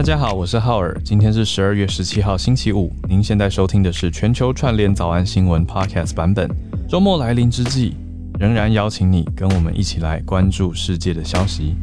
大家好，我是浩尔，今天是十二月十七号星期五。您现在收听的是全球串联早安新闻 Podcast 版本。周末来临之际，仍然邀请你跟我们一起来关注世界的消息。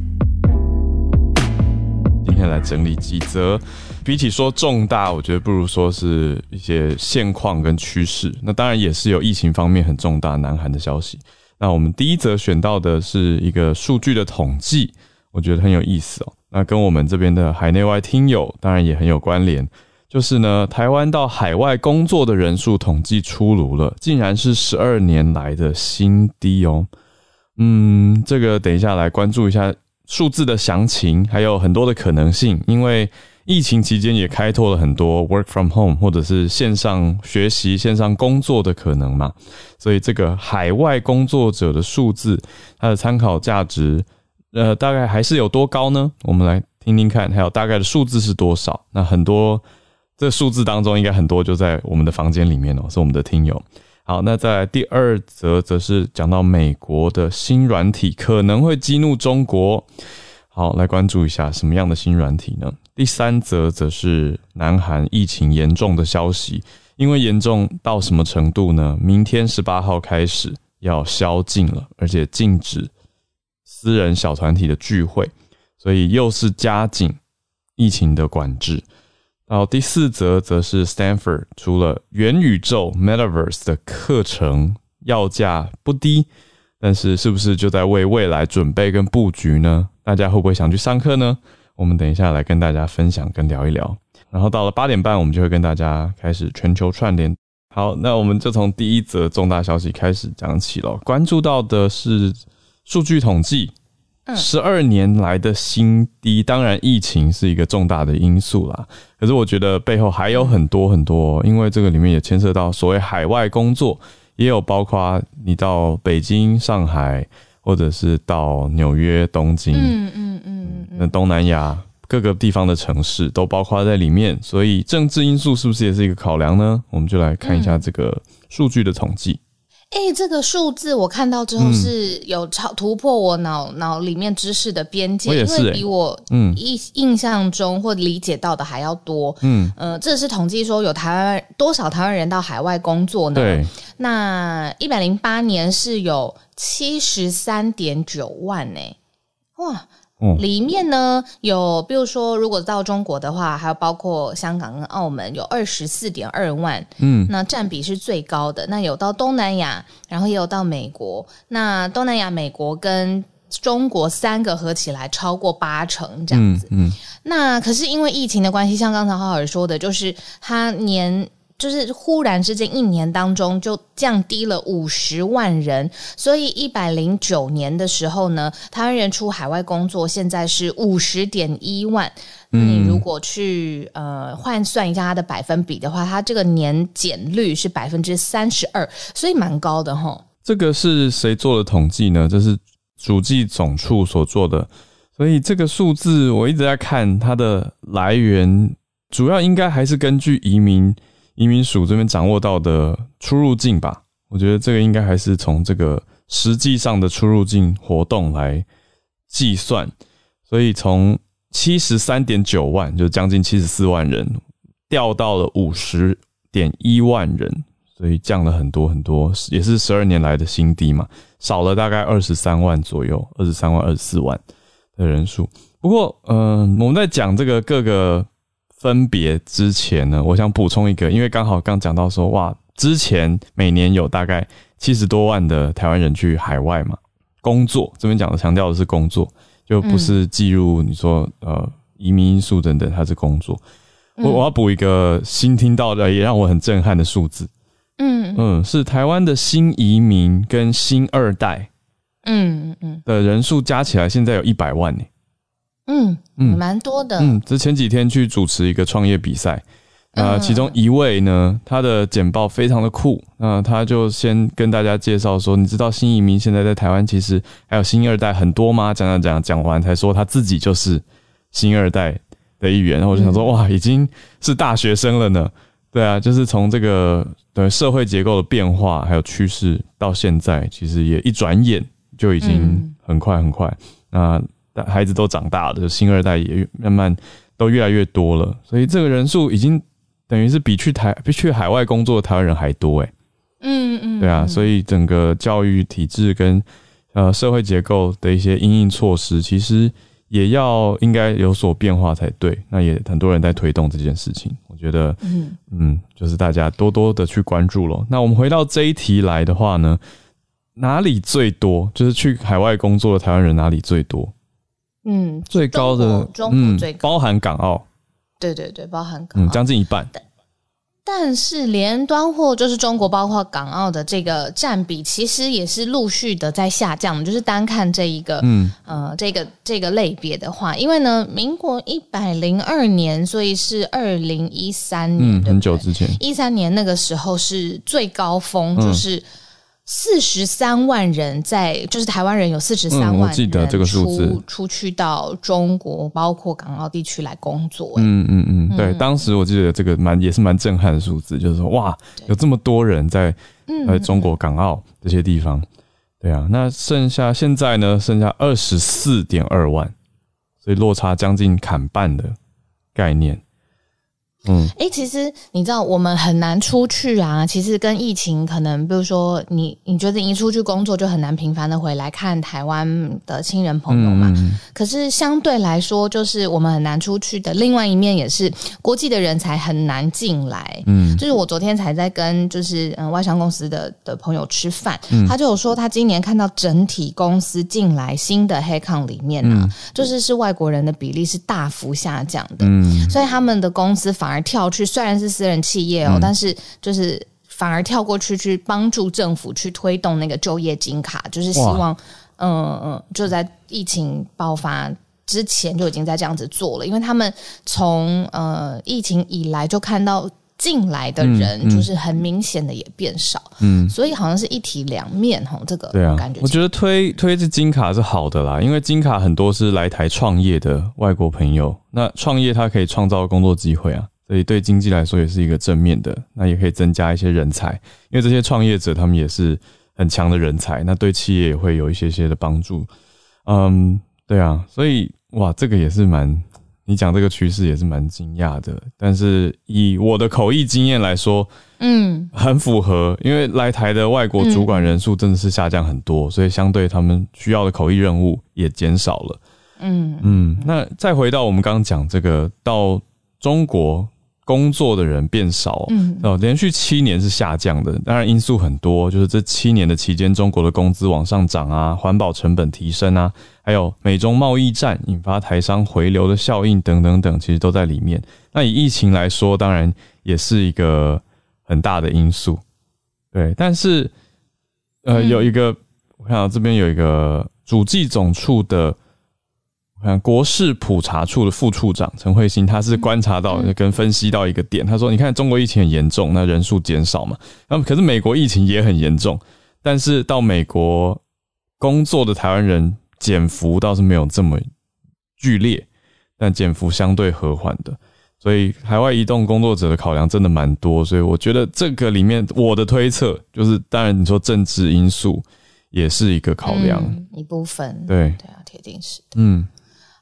今天来整理几则，比起说重大，我觉得不如说是一些现况跟趋势。那当然也是有疫情方面很重大南韩的消息。那我们第一则选到的是一个数据的统计，我觉得很有意思哦。那跟我们这边的海内外听友当然也很有关联，就是呢，台湾到海外工作的人数统计出炉了，竟然是十二年来的新低哦。嗯，这个等一下来关注一下数字的详情，还有很多的可能性，因为疫情期间也开拓了很多 work from home 或者是线上学习、线上工作的可能嘛，所以这个海外工作者的数字，它的参考价值。呃，大概还是有多高呢？我们来听听看，还有大概的数字是多少？那很多这数字当中，应该很多就在我们的房间里面哦，是我们的听友。好，那在第二则则是讲到美国的新软体可能会激怒中国。好，来关注一下什么样的新软体呢？第三则则是南韩疫情严重的消息，因为严重到什么程度呢？明天十八号开始要宵禁了，而且禁止。私人小团体的聚会，所以又是加紧疫情的管制。然后第四则则是 Stanford 除了元宇宙 Metaverse 的课程要价不低，但是是不是就在为未来准备跟布局呢？大家会不会想去上课呢？我们等一下来跟大家分享跟聊一聊。然后到了八点半，我们就会跟大家开始全球串联。好，那我们就从第一则重大消息开始讲起了。关注到的是。数据统计，十二年来的新低。当然，疫情是一个重大的因素啦。可是，我觉得背后还有很多很多，因为这个里面也牵涉到所谓海外工作，也有包括你到北京、上海，或者是到纽约、东京，嗯嗯嗯，那东南亚各个地方的城市都包括在里面。所以，政治因素是不是也是一个考量呢？我们就来看一下这个数据的统计。哎、欸，这个数字我看到之后是有超突破我脑脑里面知识的边界，欸、因为比我嗯印印象中或理解到的还要多。嗯，呃，这是统计说有台湾多少台湾人到海外工作呢？对，那一百零八年是有七十三点九万呢、欸，哇！里面呢有，比如说，如果到中国的话，还有包括香港跟澳门，有二十四点二万，嗯，那占比是最高的。那有到东南亚，然后也有到美国。那东南亚、美国跟中国三个合起来超过八成这样子。嗯，嗯，那可是因为疫情的关系，像刚才浩尔说的，就是他年。就是忽然之间，一年当中就降低了五十万人，所以一百零九年的时候呢，台湾人出海外工作现在是五十点一万。嗯，你如果去呃换算一下它的百分比的话，它这个年减率是百分之三十二，所以蛮高的哈。这个是谁做的统计呢？这是主计总处所做的，所以这个数字我一直在看它的来源，主要应该还是根据移民。移民署这边掌握到的出入境吧，我觉得这个应该还是从这个实际上的出入境活动来计算，所以从七十三点九万，就将近七十四万人，掉到了五十点一万人，所以降了很多很多，也是十二年来的新低嘛，少了大概二十三万左右，二十三万、二十四万的人数。不过，嗯、我们在讲这个各个。分别之前呢，我想补充一个，因为刚好刚讲到说，哇，之前每年有大概七十多万的台湾人去海外嘛工作，这边讲的强调的是工作，就不是计入你说呃移民因素等等，它是工作。我我要补一个新听到的，也让我很震撼的数字，嗯嗯，是台湾的新移民跟新二代，嗯嗯的人数加起来现在有一百万呢。嗯嗯，蛮多的。嗯，这前几天去主持一个创业比赛，呃，其中一位呢，他的简报非常的酷，那他就先跟大家介绍说，你知道新移民现在在台湾其实还有新二代很多吗？讲讲讲讲完才说他自己就是新二代的一员，然后我就想说，哇，已经是大学生了呢。对啊，就是从这个对社会结构的变化还有趋势到现在，其实也一转眼就已经很快很快。那孩子都长大了，新二代也慢慢都越来越多了，所以这个人数已经等于是比去台比去海外工作的台湾人还多诶。嗯嗯，对啊，所以整个教育体制跟呃社会结构的一些因应措施，其实也要应该有所变化才对。那也很多人在推动这件事情，我觉得嗯嗯，就是大家多多的去关注咯。那我们回到这一题来的话呢，哪里最多？就是去海外工作的台湾人哪里最多？嗯，最高的中国最高，嗯，包含港澳，对对对，包含港澳，嗯，将近一半。但是连端货就是中国，包括港澳的这个占比，其实也是陆续的在下降。就是单看这一个，嗯呃，这个这个类别的话，因为呢，民国一百零二年，所以是二零一三年，嗯，很久之前，一三年那个时候是最高峰，就是。嗯四十三万人在，就是台湾人有四十三万人，我记得这个数字，出去到中国，包括港澳地区来工作。嗯嗯嗯，对，嗯、当时我记得这个蛮也是蛮震撼的数字，就是说哇，有这么多人在呃中国、港澳这些地方。对啊，那剩下现在呢，剩下二十四点二万，所以落差将近砍半的概念。嗯，哎、欸，其实你知道我们很难出去啊。其实跟疫情可能，比如说你，你觉得你一出去工作就很难频繁的回来看台湾的亲人朋友嘛。嗯、可是相对来说，就是我们很难出去的另外一面，也是国际的人才很难进来。嗯，就是我昨天才在跟就是嗯外商公司的的朋友吃饭，嗯、他就有说他今年看到整体公司进来新的 headcount 里面呢、啊，嗯、就是是外国人的比例是大幅下降的。嗯，所以他们的公司反而。跳去虽然是私人企业哦，嗯、但是就是反而跳过去去帮助政府去推动那个就业金卡，就是希望哇嗯嗯，就在疫情爆发之前就已经在这样子做了，因为他们从呃疫情以来就看到。进来的人就是很明显的也变少，嗯，嗯，所以好像是一体两面哈，这个对啊，感觉我觉得推推这金卡是好的啦，因为金卡很多是来台创业的外国朋友，那创业他可以创造工作机会啊，所以对经济来说也是一个正面的，那也可以增加一些人才，因为这些创业者他们也是很强的人才，那对企业也会有一些些的帮助，嗯，对啊，所以哇，这个也是蛮。你讲这个趋势也是蛮惊讶的，但是以我的口译经验来说，嗯，很符合，因为来台的外国主管人数真的是下降很多，嗯、所以相对他们需要的口译任务也减少了。嗯嗯，那再回到我们刚刚讲这个，到中国。工作的人变少，嗯，哦，连续七年是下降的。当然因素很多，就是这七年的期间，中国的工资往上涨啊，环保成本提升啊，还有美中贸易战引发台商回流的效应等等等，其实都在里面。那以疫情来说，当然也是一个很大的因素，对。但是，呃，有一个，我看到这边有一个主计总处的。看国事普查处的副处长陈慧欣，他是观察到跟分析到一个点，他说：“你看中国疫情很严重，那人数减少嘛，那么可是美国疫情也很严重，但是到美国工作的台湾人减幅倒是没有这么剧烈，但减幅相对和缓的，所以海外移动工作者的考量真的蛮多，所以我觉得这个里面我的推测就是，当然你说政治因素也是一个考量、嗯、一部分，对。对啊，铁定是的，嗯。”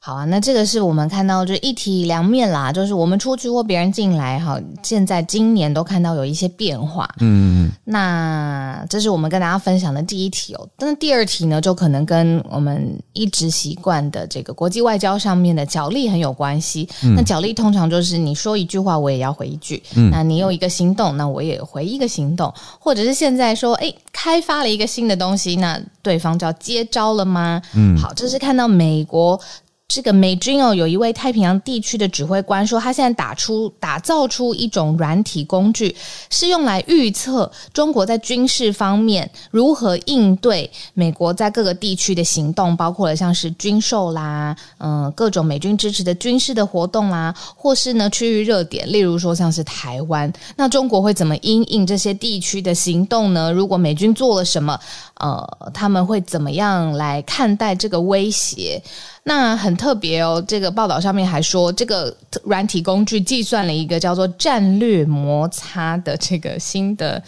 好啊，那这个是我们看到就一体两面啦，就是我们出去或别人进来，哈，现在今年都看到有一些变化。嗯嗯。那这是我们跟大家分享的第一题哦。但是第二题呢，就可能跟我们一直习惯的这个国际外交上面的角力很有关系。嗯。那角力通常就是你说一句话，我也要回一句。嗯。那你有一个行动，那我也回一个行动，或者是现在说，诶，开发了一个新的东西，那对方就要接招了吗？嗯。好，这是看到美国。这个美军哦，有一位太平洋地区的指挥官说，他现在打出打造出一种软体工具，是用来预测中国在军事方面如何应对美国在各个地区的行动，包括了像是军售啦，嗯、各种美军支持的军事的活动啦，或是呢区域热点，例如说像是台湾，那中国会怎么因应这些地区的行动呢？如果美军做了什么，呃，他们会怎么样来看待这个威胁？那很特别哦，这个报道上面还说，这个软体工具计算了一个叫做“战略摩擦”的这个新的，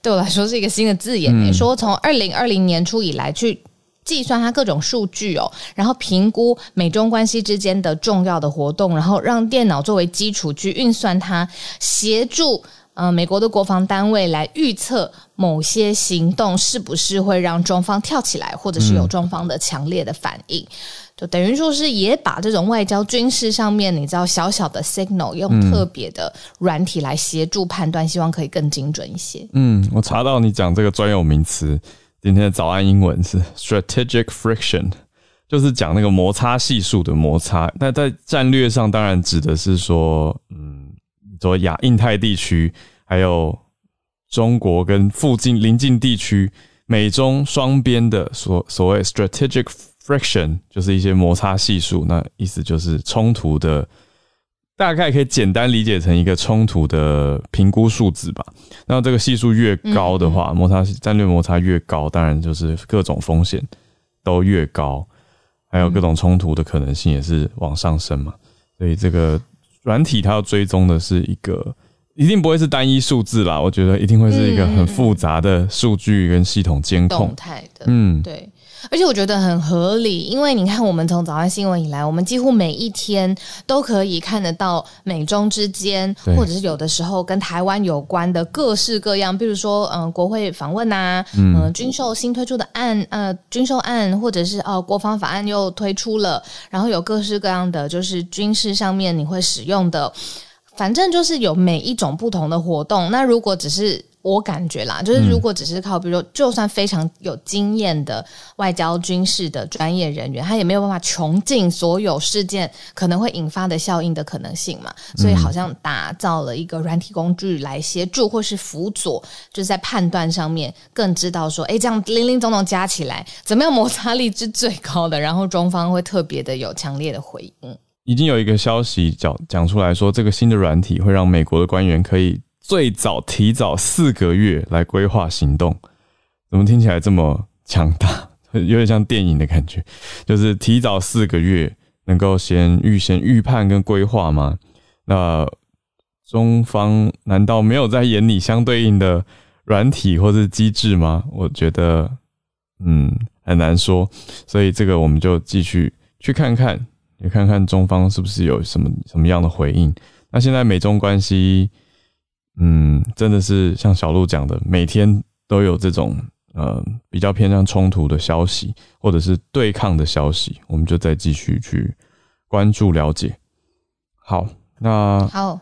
对我来说是一个新的字眼。嗯、说从二零二零年初以来去计算它各种数据哦，然后评估美中关系之间的重要的活动，然后让电脑作为基础去运算它，协助呃美国的国防单位来预测某些行动是不是会让中方跳起来，或者是有中方的强烈的反应，嗯、就等于说是也把这种外交军事上面你知道小小的 signal 用特别的软体来协助判断，希望可以更精准一些。嗯，我查到你讲这个专有名词。今天的早安英文是 strategic friction，就是讲那个摩擦系数的摩擦。那在战略上，当然指的是说，嗯，说亚印太地区，还有中国跟附近邻近地区，美中双边的所所谓 strategic friction，就是一些摩擦系数。那意思就是冲突的。大概可以简单理解成一个冲突的评估数字吧。那这个系数越高的话，摩擦战略摩擦越高，当然就是各种风险都越高，还有各种冲突的可能性也是往上升嘛。所以这个软体它要追踪的是一个，一定不会是单一数字啦。我觉得一定会是一个很复杂的数据跟系统监控，动态的，嗯，对。而且我觉得很合理，因为你看，我们从早安新闻以来，我们几乎每一天都可以看得到美中之间，或者是有的时候跟台湾有关的各式各样，比如说，嗯、呃，国会访问啊，嗯、呃，军售新推出的案，呃，军售案，或者是哦、呃，国防法案又推出了，然后有各式各样的就是军事上面你会使用的，反正就是有每一种不同的活动。那如果只是我感觉啦，就是如果只是靠，比如说，就算非常有经验的外交军事的专业人员，他也没有办法穷尽所有事件可能会引发的效应的可能性嘛。所以好像打造了一个软体工具来协助或是辅佐，就是在判断上面更知道说，哎，这样林林总总加起来，怎么样摩擦力是最高的？然后中方会特别的有强烈的回应。已经有一个消息讲讲出来说，这个新的软体会让美国的官员可以。最早提早四个月来规划行动，怎么听起来这么强大？有点像电影的感觉，就是提早四个月能够先预先预判跟规划吗？那中方难道没有在眼里相对应的软体或是机制吗？我觉得，嗯，很难说。所以这个我们就继续去看看，也看看中方是不是有什么什么样的回应。那现在美中关系。嗯，真的是像小鹿讲的，每天都有这种呃比较偏向冲突的消息，或者是对抗的消息，我们就再继续去关注了解。好，那好，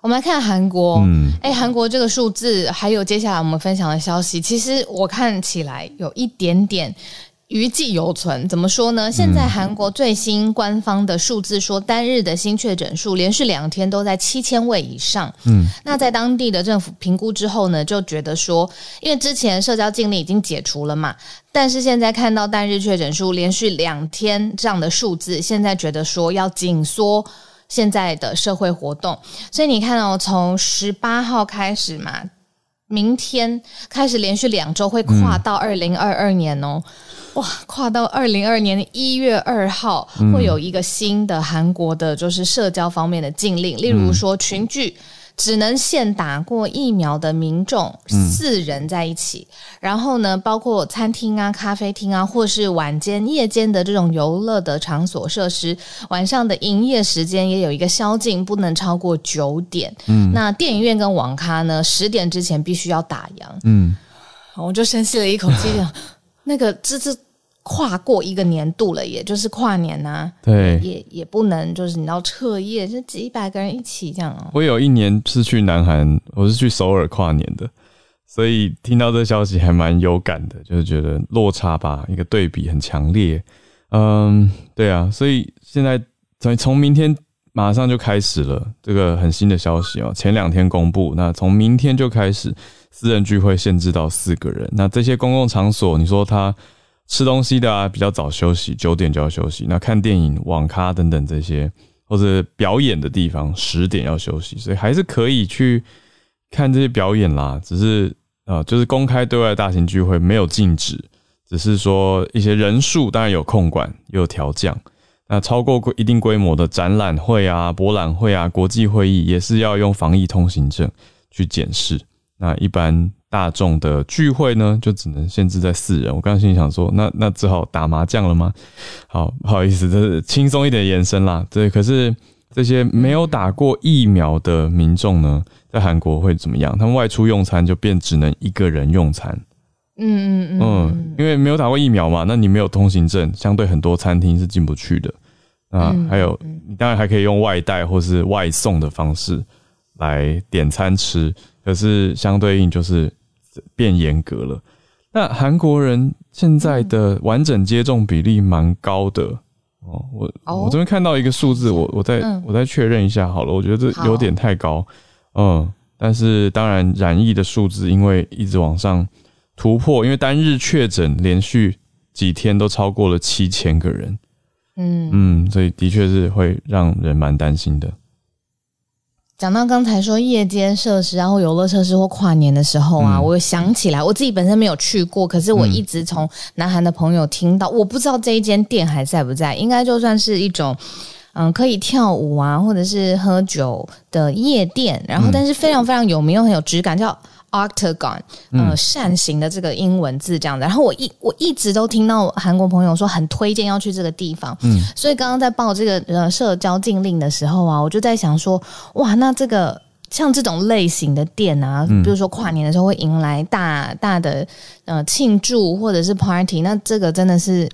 我们来看韩国。嗯，哎，韩国这个数字，还有接下来我们分享的消息，其实我看起来有一点点。余悸犹存，怎么说呢？现在韩国最新官方的数字说，单日的新确诊数连续两天都在七千位以上。嗯，那在当地的政府评估之后呢，就觉得说，因为之前社交禁令已经解除了嘛，但是现在看到单日确诊数连续两天这样的数字，现在觉得说要紧缩现在的社会活动。所以你看哦，从十八号开始嘛，明天开始连续两周会跨到二零二二年哦。哇，跨到二零二二年一月二号，会有一个新的韩国的，就是社交方面的禁令，例如说群聚只能限打过疫苗的民众四人在一起，然后呢，包括餐厅啊、咖啡厅啊，或是晚间、夜间的这种游乐的场所设施，晚上的营业时间也有一个宵禁，不能超过九点。嗯，那电影院跟网咖呢，十点之前必须要打烊。嗯，我就深吸了一口气。那个这是跨过一个年度了，也就是跨年呐、啊，对，也也不能就是你要彻夜，就几百个人一起这样哦。我有一年是去南韩，我是去首尔跨年的，所以听到这消息还蛮有感的，就是觉得落差吧，一个对比很强烈。嗯，对啊，所以现在从从明天马上就开始了这个很新的消息哦，前两天公布，那从明天就开始。私人聚会限制到四个人。那这些公共场所，你说他吃东西的啊，比较早休息，九点就要休息。那看电影、网咖等等这些，或者表演的地方，十点要休息。所以还是可以去看这些表演啦。只是呃，就是公开对外大型聚会没有禁止，只是说一些人数当然有控管，也有调降。那超过一定规模的展览会啊、博览会啊、国际会议，也是要用防疫通行证去检视。那一般大众的聚会呢，就只能限制在四人。我刚刚心里想说，那那只好打麻将了吗？好，不好意思，这是轻松一点延伸啦。对，可是这些没有打过疫苗的民众呢，在韩国会怎么样？他们外出用餐就变只能一个人用餐。嗯嗯嗯嗯，因为没有打过疫苗嘛，那你没有通行证，相对很多餐厅是进不去的。啊，还有你当然还可以用外带或是外送的方式来点餐吃，可是相对应就是变严格了。那韩国人现在的完整接种比例蛮高的哦，我我这边看到一个数字，我我再我再确认一下好了，我觉得这有点太高，嗯，但是当然染疫的数字因为一直往上。突破，因为单日确诊连续几天都超过了七千个人，嗯嗯，所以的确是会让人蛮担心的。讲到刚才说夜间设施，然后游乐设施或跨年的时候啊，嗯、我想起来，我自己本身没有去过，可是我一直从南韩的朋友听到，嗯、我不知道这一间店还在不在，应该就算是一种嗯可以跳舞啊，或者是喝酒的夜店，然后但是非常非常有名又很有质感，叫。Octagon，呃，扇形的这个英文字这样子，然后我一我一直都听到韩国朋友说很推荐要去这个地方，嗯，所以刚刚在报这个呃社交禁令的时候啊，我就在想说，哇，那这个像这种类型的店啊，比如说跨年的时候会迎来大大的呃庆祝或者是 party，那这个真的是。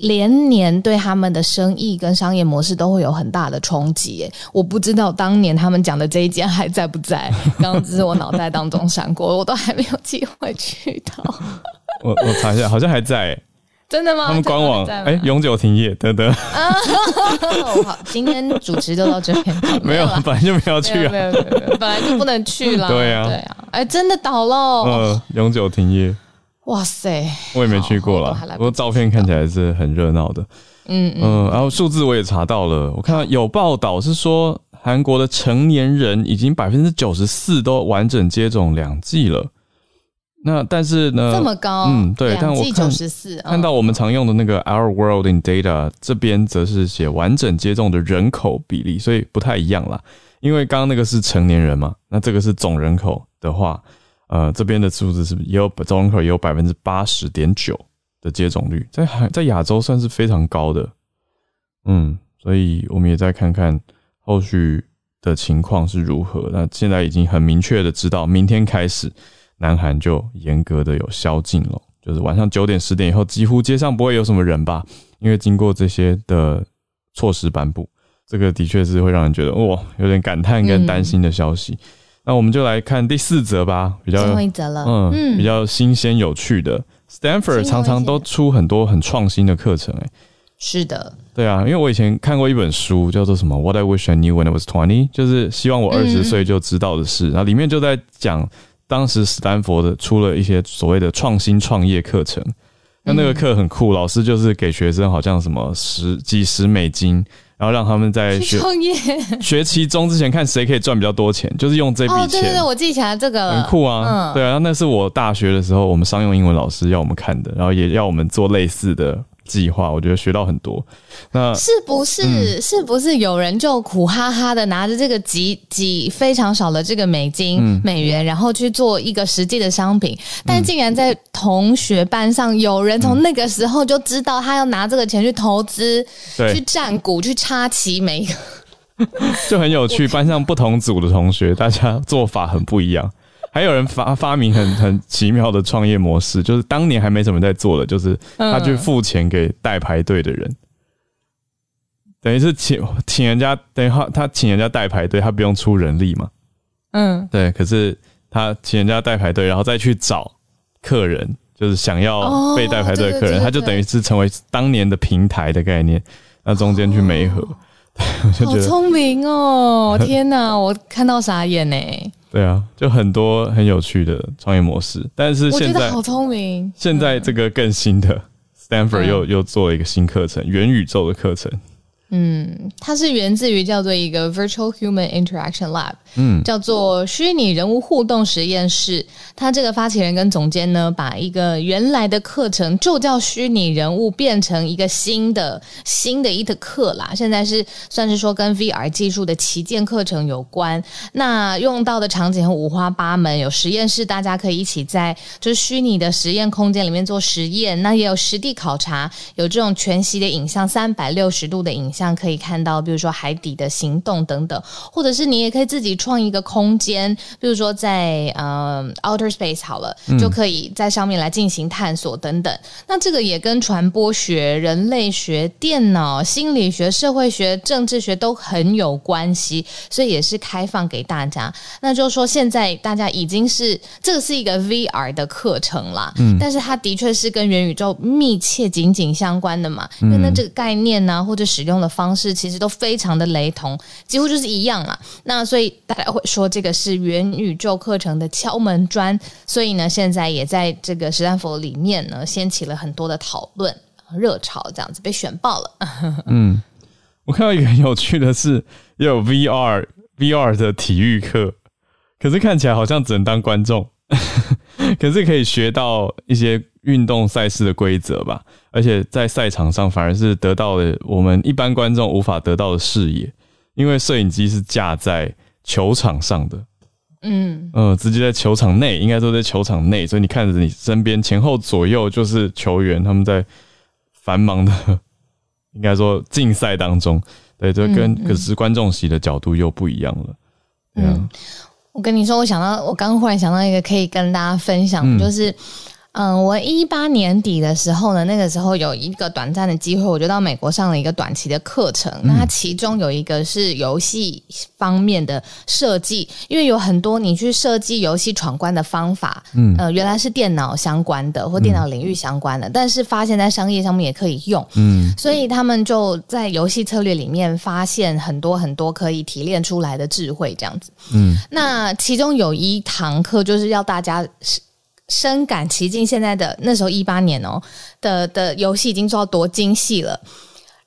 连年对他们的生意跟商业模式都会有很大的冲击，诶，我不知道当年他们讲的这一间还在不在？刚刚只是我脑袋当中闪过，我都还没有机会去到。我我查一下，好像还在，真的吗？他们官网哎，永久停业，得得。好，今天主持就到这边。没有，本来就没有去啊，没有没有本来就不能去了。对啊，对啊，哎，真的倒了，呃，永久停业。哇塞，我也没去过啦，不过照片看起来是很热闹的。嗯嗯，嗯，然后数字我也查到了，我看到有报道是说，韩国的成年人已经百分之九十四都完整接种两剂了。那但是呢，这么高，嗯，对，但我看94，看到我们常用的那个 Our World in Data 这边则是写完整接种的人口比例，所以不太一样啦。因为刚刚那个是成年人嘛，那这个是总人口的话。呃，这边的数字是不是也有总人口也有百分之八十点九的接种率，在海在亚洲算是非常高的，嗯，所以我们也再看看后续的情况是如何。那现在已经很明确的知道，明天开始南韩就严格的有宵禁了，就是晚上九点十点以后，几乎街上不会有什么人吧？因为经过这些的措施颁布，这个的确是会让人觉得哇，有点感叹跟担心的消息。那我们就来看第四则吧，比较最后一则了，嗯，嗯。比较新鲜有趣的。Stanford 常常都出很多很创新的课程，哎，是的，对啊，因为我以前看过一本书，叫做什么《What I Wish I Knew When I Was Twenty》，就是希望我二十岁就知道的事。嗯、然后里面就在讲，当时斯坦福的出了一些所谓的创新创业课程，那那个课很酷，老师就是给学生好像什么十几十美金。然后让他们在学创业 学期中之前看谁可以赚比较多钱，就是用这笔钱。哦，对对对，我记起来这个很酷啊。嗯，对啊，那是我大学的时候我们商用英文老师要我们看的，然后也要我们做类似的。计划，我觉得学到很多。那是不是、嗯、是不是有人就苦哈哈的拿着这个几几非常少的这个美金、嗯、美元，然后去做一个实际的商品？但竟然在同学班上有人从那个时候就知道他要拿这个钱去投资、嗯、去占股、去插旗，每一个 就很有趣。班上不同组的同学，大家做法很不一样。还有人发发明很很奇妙的创业模式，就是当年还没什么在做的，就是他去付钱给代排队的人，嗯、等于是请请人家，等于他他请人家代排队，他不用出人力嘛。嗯，对。可是他请人家代排队，然后再去找客人，就是想要被代排队的客人，哦、他就等于是成为当年的平台的概念，那中间去媒合，好聪明哦！天哪，我看到傻眼呢。对啊，就很多很有趣的创业模式，但是现在好聪明。现在这个更新的，Stanford 又、嗯、又做了一个新课程，元宇宙的课程。嗯，它是源自于叫做一个 Virtual Human Interaction Lab，嗯，叫做虚拟人物互动实验室。它这个发起人跟总监呢，把一个原来的课程就叫虚拟人物，变成一个新的新的一个课啦。现在是算是说跟 VR 技术的旗舰课程有关。那用到的场景很五花八门，有实验室，大家可以一起在就是虚拟的实验空间里面做实验。那也有实地考察，有这种全息的影像，三百六十度的影像。像可以看到，比如说海底的行动等等，或者是你也可以自己创一个空间，比如说在呃 outer space 好了，就可以在上面来进行探索等等。嗯、那这个也跟传播学、人类学、电脑、心理学、社会学、政治学都很有关系，所以也是开放给大家。那就是说，现在大家已经是这个是一个 VR 的课程啦，嗯，但是它的确是跟元宇宙密切紧紧相关的嘛，因为那这个概念呢、啊，或者使用的。方式其实都非常的雷同，几乎就是一样啦。那所以大家会说这个是元宇宙课程的敲门砖，所以呢，现在也在这个史丹佛里面呢掀起了很多的讨论热潮，这样子被选爆了。嗯，我看到一个很有趣的是，也有 VR VR 的体育课，可是看起来好像只能当观众，可是可以学到一些。运动赛事的规则吧，而且在赛场上反而是得到了我们一般观众无法得到的视野，因为摄影机是架在球场上的，嗯。嗯、呃，直接在球场内，应该说在球场内，所以你看着你身边前后左右就是球员，他们在繁忙的，应该说竞赛当中，对，这跟可是观众席的角度又不一样了，嗯，嗯，我跟你说，我想到，我刚忽然想到一个可以跟大家分享，嗯、就是。嗯，我一八年底的时候呢，那个时候有一个短暂的机会，我就到美国上了一个短期的课程。那它其中有一个是游戏方面的设计，因为有很多你去设计游戏闯关的方法，嗯，呃，原来是电脑相关的或电脑领域相关的，但是发现在商业上面也可以用，嗯，所以他们就在游戏策略里面发现很多很多可以提炼出来的智慧，这样子，嗯，那其中有一堂课就是要大家。深感其境，现在的那时候一八年哦的的游戏已经做到多精细了。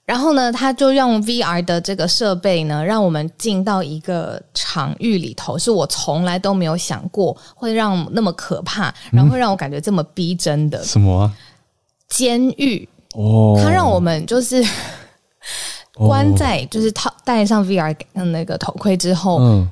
然后呢，他就用 VR 的这个设备呢，让我们进到一个场域里头，是我从来都没有想过会让那么可怕，然后会让我感觉这么逼真的。什么啊？监狱哦，他让我们就是关在，就是套戴上 VR 那个头盔之后，嗯。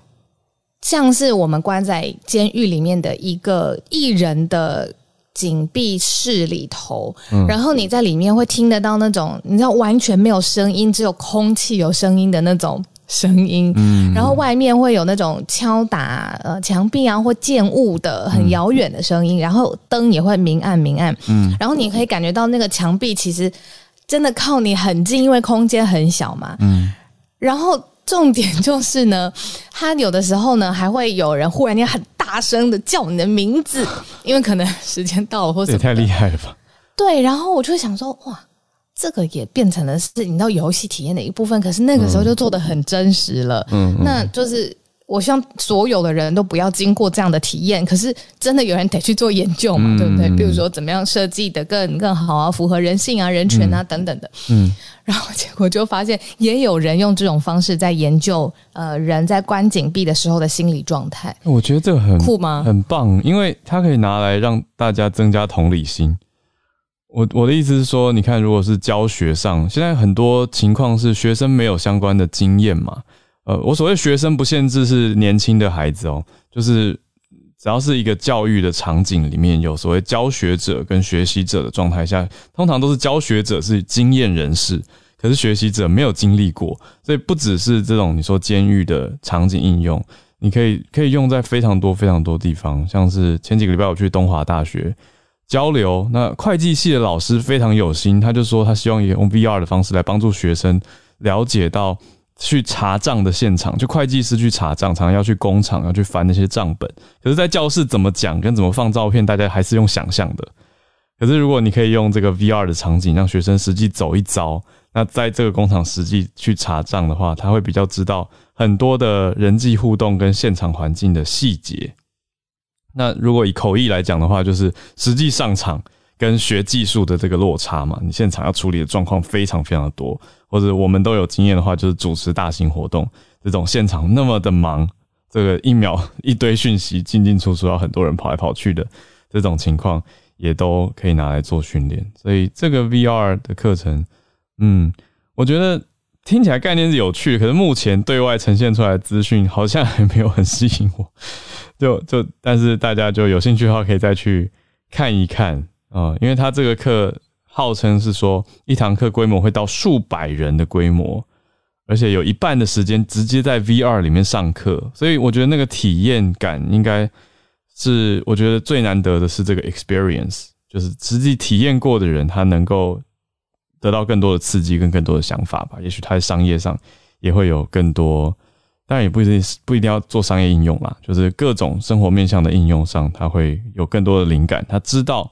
像是我们关在监狱里面的一个一人的紧闭室里头，嗯、然后你在里面会听得到那种你知道完全没有声音，只有空气有声音的那种声音，嗯，然后外面会有那种敲打呃墙壁啊或建物的很遥远的声音，嗯、然后灯也会明暗明暗，嗯，然后你可以感觉到那个墙壁其实真的靠你很近，因为空间很小嘛，嗯，然后。重点就是呢，他有的时候呢，还会有人忽然间很大声的叫你的名字，因为可能时间到了或者。也太厉害了吧？对，然后我就想说，哇，这个也变成了是你知道游戏体验的一部分。可是那个时候就做的很真实了，嗯，那就是。我希望所有的人都不要经过这样的体验，可是真的有人得去做研究嘛，嗯、对不对？比如说怎么样设计的更更好啊，符合人性啊、人权啊、嗯、等等的。嗯，然后结果就发现也有人用这种方式在研究，呃，人在关紧闭的时候的心理状态。我觉得这个很酷吗？很棒，因为它可以拿来让大家增加同理心。我我的意思是说，你看，如果是教学上，现在很多情况是学生没有相关的经验嘛。呃，我所谓学生不限制是年轻的孩子哦，就是只要是一个教育的场景里面有所谓教学者跟学习者的状态下，通常都是教学者是经验人士，可是学习者没有经历过，所以不只是这种你说监狱的场景应用，你可以可以用在非常多非常多地方，像是前几个礼拜我去东华大学交流，那会计系的老师非常有心，他就说他希望用 VR 的方式来帮助学生了解到。去查账的现场，就会计师去查账，常常要去工厂，要去翻那些账本。可是，在教室怎么讲跟怎么放照片，大家还是用想象的。可是，如果你可以用这个 VR 的场景，让学生实际走一遭，那在这个工厂实际去查账的话，他会比较知道很多的人际互动跟现场环境的细节。那如果以口译来讲的话，就是实际上场跟学技术的这个落差嘛，你现场要处理的状况非常非常的多，或者我们都有经验的话，就是主持大型活动这种现场那么的忙，这个一秒一堆讯息进进出出，要很多人跑来跑去的这种情况，也都可以拿来做训练。所以这个 VR 的课程，嗯，我觉得听起来概念是有趣，可是目前对外呈现出来的资讯好像还没有很吸引我。就就，但是大家就有兴趣的话，可以再去看一看。嗯，因为他这个课号称是说一堂课规模会到数百人的规模，而且有一半的时间直接在 VR 里面上课，所以我觉得那个体验感应该是我觉得最难得的是这个 experience，就是实际体验过的人他能够得到更多的刺激跟更多的想法吧。也许他在商业上也会有更多，当然也不一定不一定要做商业应用啦，就是各种生活面向的应用上，他会有更多的灵感，他知道。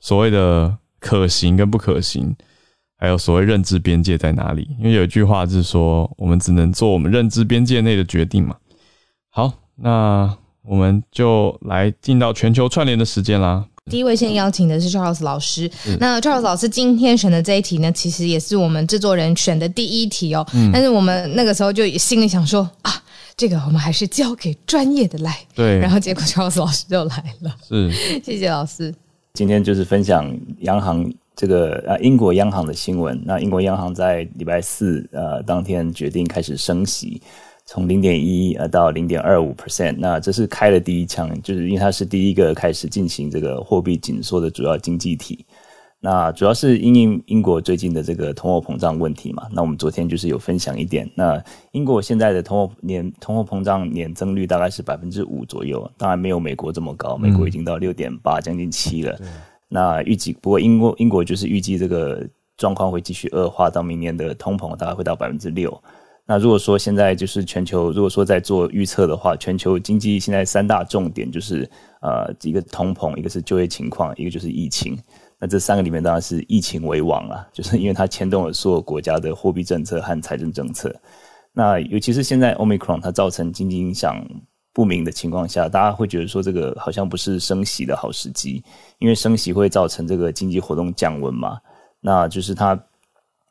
所谓的可行跟不可行，还有所谓认知边界在哪里？因为有一句话是说，我们只能做我们认知边界内的决定嘛。好，那我们就来进到全球串联的时间啦。第一位先邀请的是 Charles 老师。那 Charles 老师今天选的这一题呢，其实也是我们制作人选的第一题哦。嗯。但是我们那个时候就心里想说啊，这个我们还是交给专业的来。对。然后结果 Charles 老师就来了。是。谢谢老师。今天就是分享央行这个啊英国央行的新闻。那英国央行在礼拜四呃当天决定开始升息，从零点一呃到零点二五 percent。那这是开了第一枪，就是因为它是第一个开始进行这个货币紧缩的主要经济体。那主要是因应英国最近的这个通货膨胀问题嘛。那我们昨天就是有分享一点。那英国现在的通货年通货膨胀年增率大概是百分之五左右，当然没有美国这么高，美国已经到六点八，将近七了。那预计不过英国英国就是预计这个状况会继续恶化，到明年的通膨大概会到百分之六。那如果说现在就是全球，如果说在做预测的话，全球经济现在三大重点就是呃一个通膨，一个是就业情况，一个就是疫情。那这三个里面当然是疫情为王啊，就是因为它牵动了所有国家的货币政策和财政政策。那尤其是现在 Omicron 它造成经济影响不明的情况下，大家会觉得说这个好像不是升息的好时机，因为升息会造成这个经济活动降温嘛。那就是它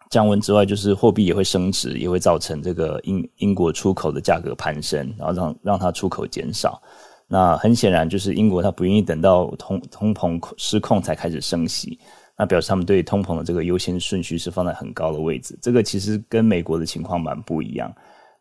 降温之外，就是货币也会升值，也会造成这个英英国出口的价格攀升，然后让让它出口减少。那很显然就是英国它不愿意等到通 通膨失控才开始升息，那表示他们对通膨的这个优先顺序是放在很高的位置。这个其实跟美国的情况蛮不一样。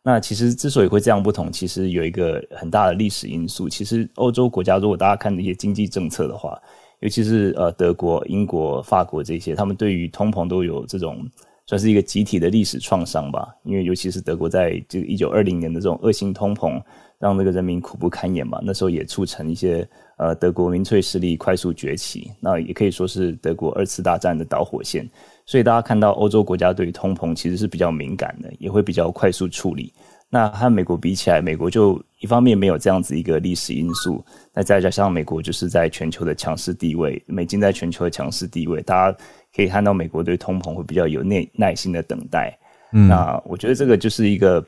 那其实之所以会这样不同，其实有一个很大的历史因素。其实欧洲国家，如果大家看那些经济政策的话，尤其是呃德国、英国、法国这些，他们对于通膨都有这种算是一个集体的历史创伤吧。因为尤其是德国在这个一九二零年的这种恶性通膨，让那个人民苦不堪言嘛。那时候也促成一些呃德国民粹势力快速崛起，那也可以说是德国二次大战的导火线。所以大家看到欧洲国家对于通膨其实是比较敏感的，也会比较快速处理。那和美国比起来，美国就一方面没有这样子一个历史因素，那再加上美国就是在全球的强势地位，美金在全球的强势地位，大家可以看到美国对通膨会比较有耐耐心的等待。嗯，那我觉得这个就是一个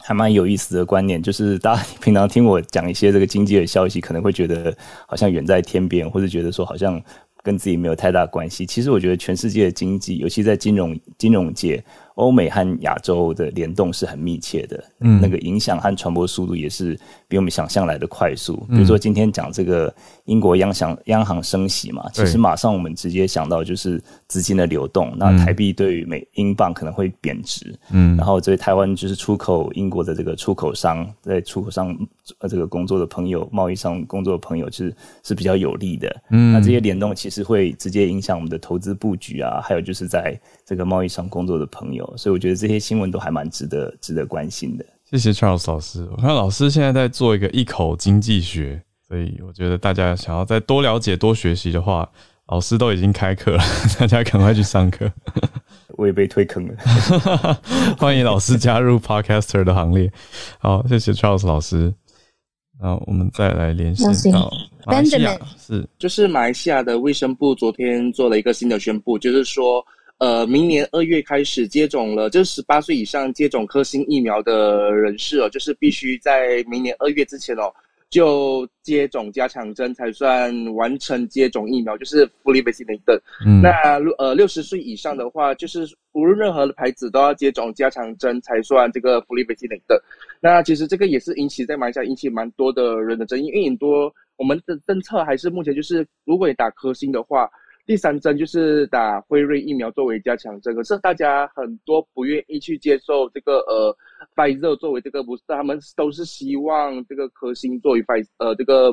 还蛮有意思的观念，就是大家平常听我讲一些这个经济的消息，可能会觉得好像远在天边，或者觉得说好像。跟自己没有太大关系。其实我觉得全世界的经济，尤其在金融金融界，欧美和亚洲的联动是很密切的。嗯，那个影响和传播速度也是比我们想象来的快速。比如说今天讲这个英国央行央行升息嘛，其实马上我们直接想到就是资金的流动。那台币对于美英镑可能会贬值。嗯，然后对台湾就是出口英国的这个出口商，在出口商呃这个工作的朋友，贸易商工作的朋友，就是是比较有利的。嗯，那这些联动其实会直接影响我们的投资布局啊，还有就是在这个贸易商工作的朋友，所以我觉得这些新闻都还蛮值得值得关心的。谢谢 Charles 老师，我看老师现在在做一个一口经济学，所以我觉得大家想要再多了解、多学习的话，老师都已经开课了，大家赶快去上课。我也被推坑了，欢迎老师加入 Podcaster 的行列。好，谢谢 Charles 老师。那我们再来连线到马来西亚，是就是马来西亚的卫生部昨天做了一个新的宣布，就是说。呃，明年二月开始接种了，就是十八岁以上接种科兴疫苗的人士哦，就是必须在明年二月之前哦，就接种加强针才算完成接种疫苗，就是 fully vaccinated。嗯，那呃六十岁以上的话，就是无论任何的牌子都要接种加强针才算这个 fully vaccinated。那其实这个也是引起在马来西亚引起蛮多的人的争议，因为很多我们的政策还是目前就是，如果你打科兴的话。第三针就是打辉瑞疫苗作为加强针，可是大家很多不愿意去接受这个呃，Pfizer 作为这个不是，他们都是希望这个科兴作为 Pfizer 呃这个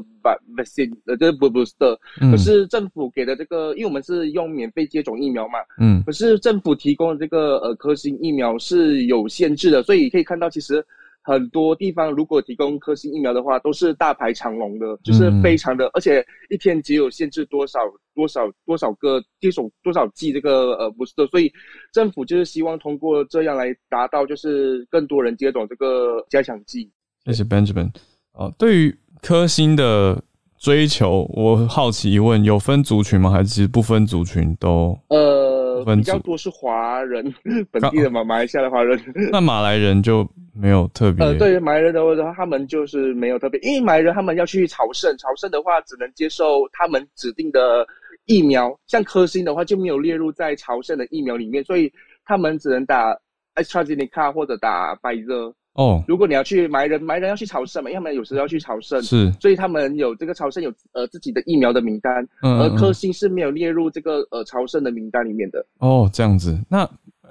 vaccine 呃这个 booster，可是政府给的这个，因为我们是用免费接种疫苗嘛，嗯，可是政府提供的这个呃科兴疫苗是有限制的，所以可以看到其实。很多地方如果提供科兴疫苗的话，都是大排长龙的，就是非常的，嗯、而且一天只有限制多少多少多少个接种多少剂这个呃 booster，所以政府就是希望通过这样来达到就是更多人接种这个加强剂。谢谢 Benjamin。哦，对于科兴的追求，我好奇一问，有分族群吗？还是不分族群都？呃，比较多是华人，本地的嘛马来西亚的华人。那马来人就。没有特别。呃，对马来人的话，他们就是没有特别，因为马来人他们要去朝圣，朝圣的话只能接受他们指定的疫苗，像科兴的话就没有列入在朝圣的疫苗里面，所以他们只能打 AstraZeneca 或者打 Pfizer。哦，如果你要去埋人，埋人要去朝圣嘛，因为他们有时候要去朝圣，是，所以他们有这个朝圣有呃自己的疫苗的名单，嗯，嗯，嗯，而科兴是没有列入这个呃朝圣的名单里面的。哦，这样子，那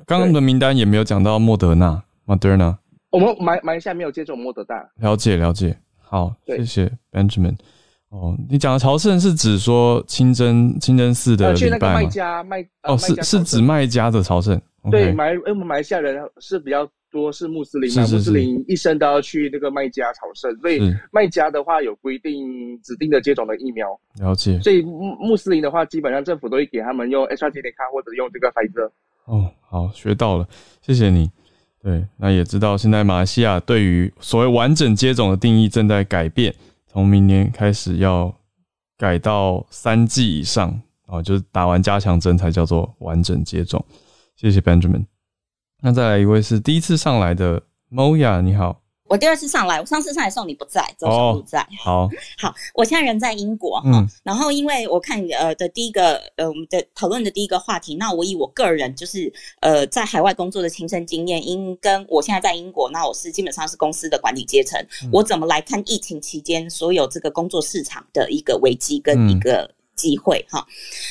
刚刚的名单也没有讲到莫德纳，Moderna。我们埋埋下没有接种莫德纳。了解了解，好，谢谢 Benjamin。哦，你讲的朝圣是指说清真清真寺的礼拜吗？卖家卖哦，是是指卖家的朝圣。对，马因为我们马来西亚人是比较多是穆斯林嘛，穆斯林一生都要去那个麦加朝圣，所以麦加的话有规定指定的接种的疫苗。了解。所以穆穆斯林的话，基本上政府都会给他们用 AstraZeneca 或者用这个 Pfizer。哦，好，学到了，谢谢你。对，那也知道现在马来西亚对于所谓完整接种的定义正在改变，从明年开始要改到三剂以上啊，就是打完加强针才叫做完整接种。谢谢 Benjamin。那再来一位是第一次上来的 Moya，你好。我第二次上来，我上次上来的时候你不在，周小不在。好，好，我现在人在英国哈。嗯、然后因为我看呃的第一个呃我们的讨论的第一个话题，那我以我个人就是呃在海外工作的亲身经验，因跟我现在在英国，那我是基本上是公司的管理阶层，嗯、我怎么来看疫情期间所有这个工作市场的一个危机跟一个。嗯机会哈，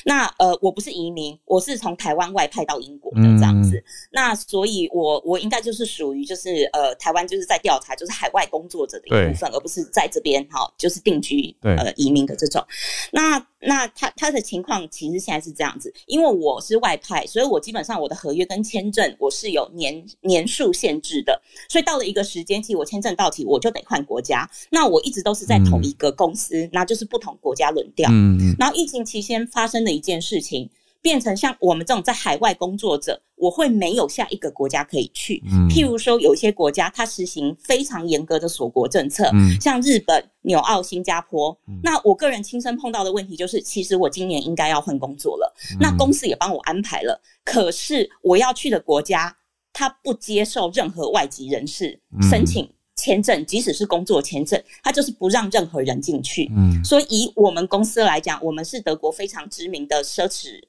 那呃，我不是移民，我是从台湾外派到英国的这样子，嗯、那所以我我应该就是属于就是呃，台湾就是在调查，就是海外工作者的一部分，而不是在这边哈，就是定居对。呃移民的这种，那。那他他的情况其实现在是这样子，因为我是外派，所以我基本上我的合约跟签证我是有年年数限制的，所以到了一个时间期，我签证到期我就得换国家。那我一直都是在同一个公司，那、嗯、就是不同国家轮调。嗯嗯。然后疫情期间发生的一件事情。变成像我们这种在海外工作者，我会没有下一个国家可以去。嗯，譬如说，有一些国家它实行非常严格的锁国政策，嗯，像日本、纽澳、新加坡。嗯，那我个人亲身碰到的问题就是，其实我今年应该要换工作了，嗯，那公司也帮我安排了，可是我要去的国家，它不接受任何外籍人士申请签证，即使是工作签证，它就是不让任何人进去。嗯，所以以我们公司来讲，我们是德国非常知名的奢侈。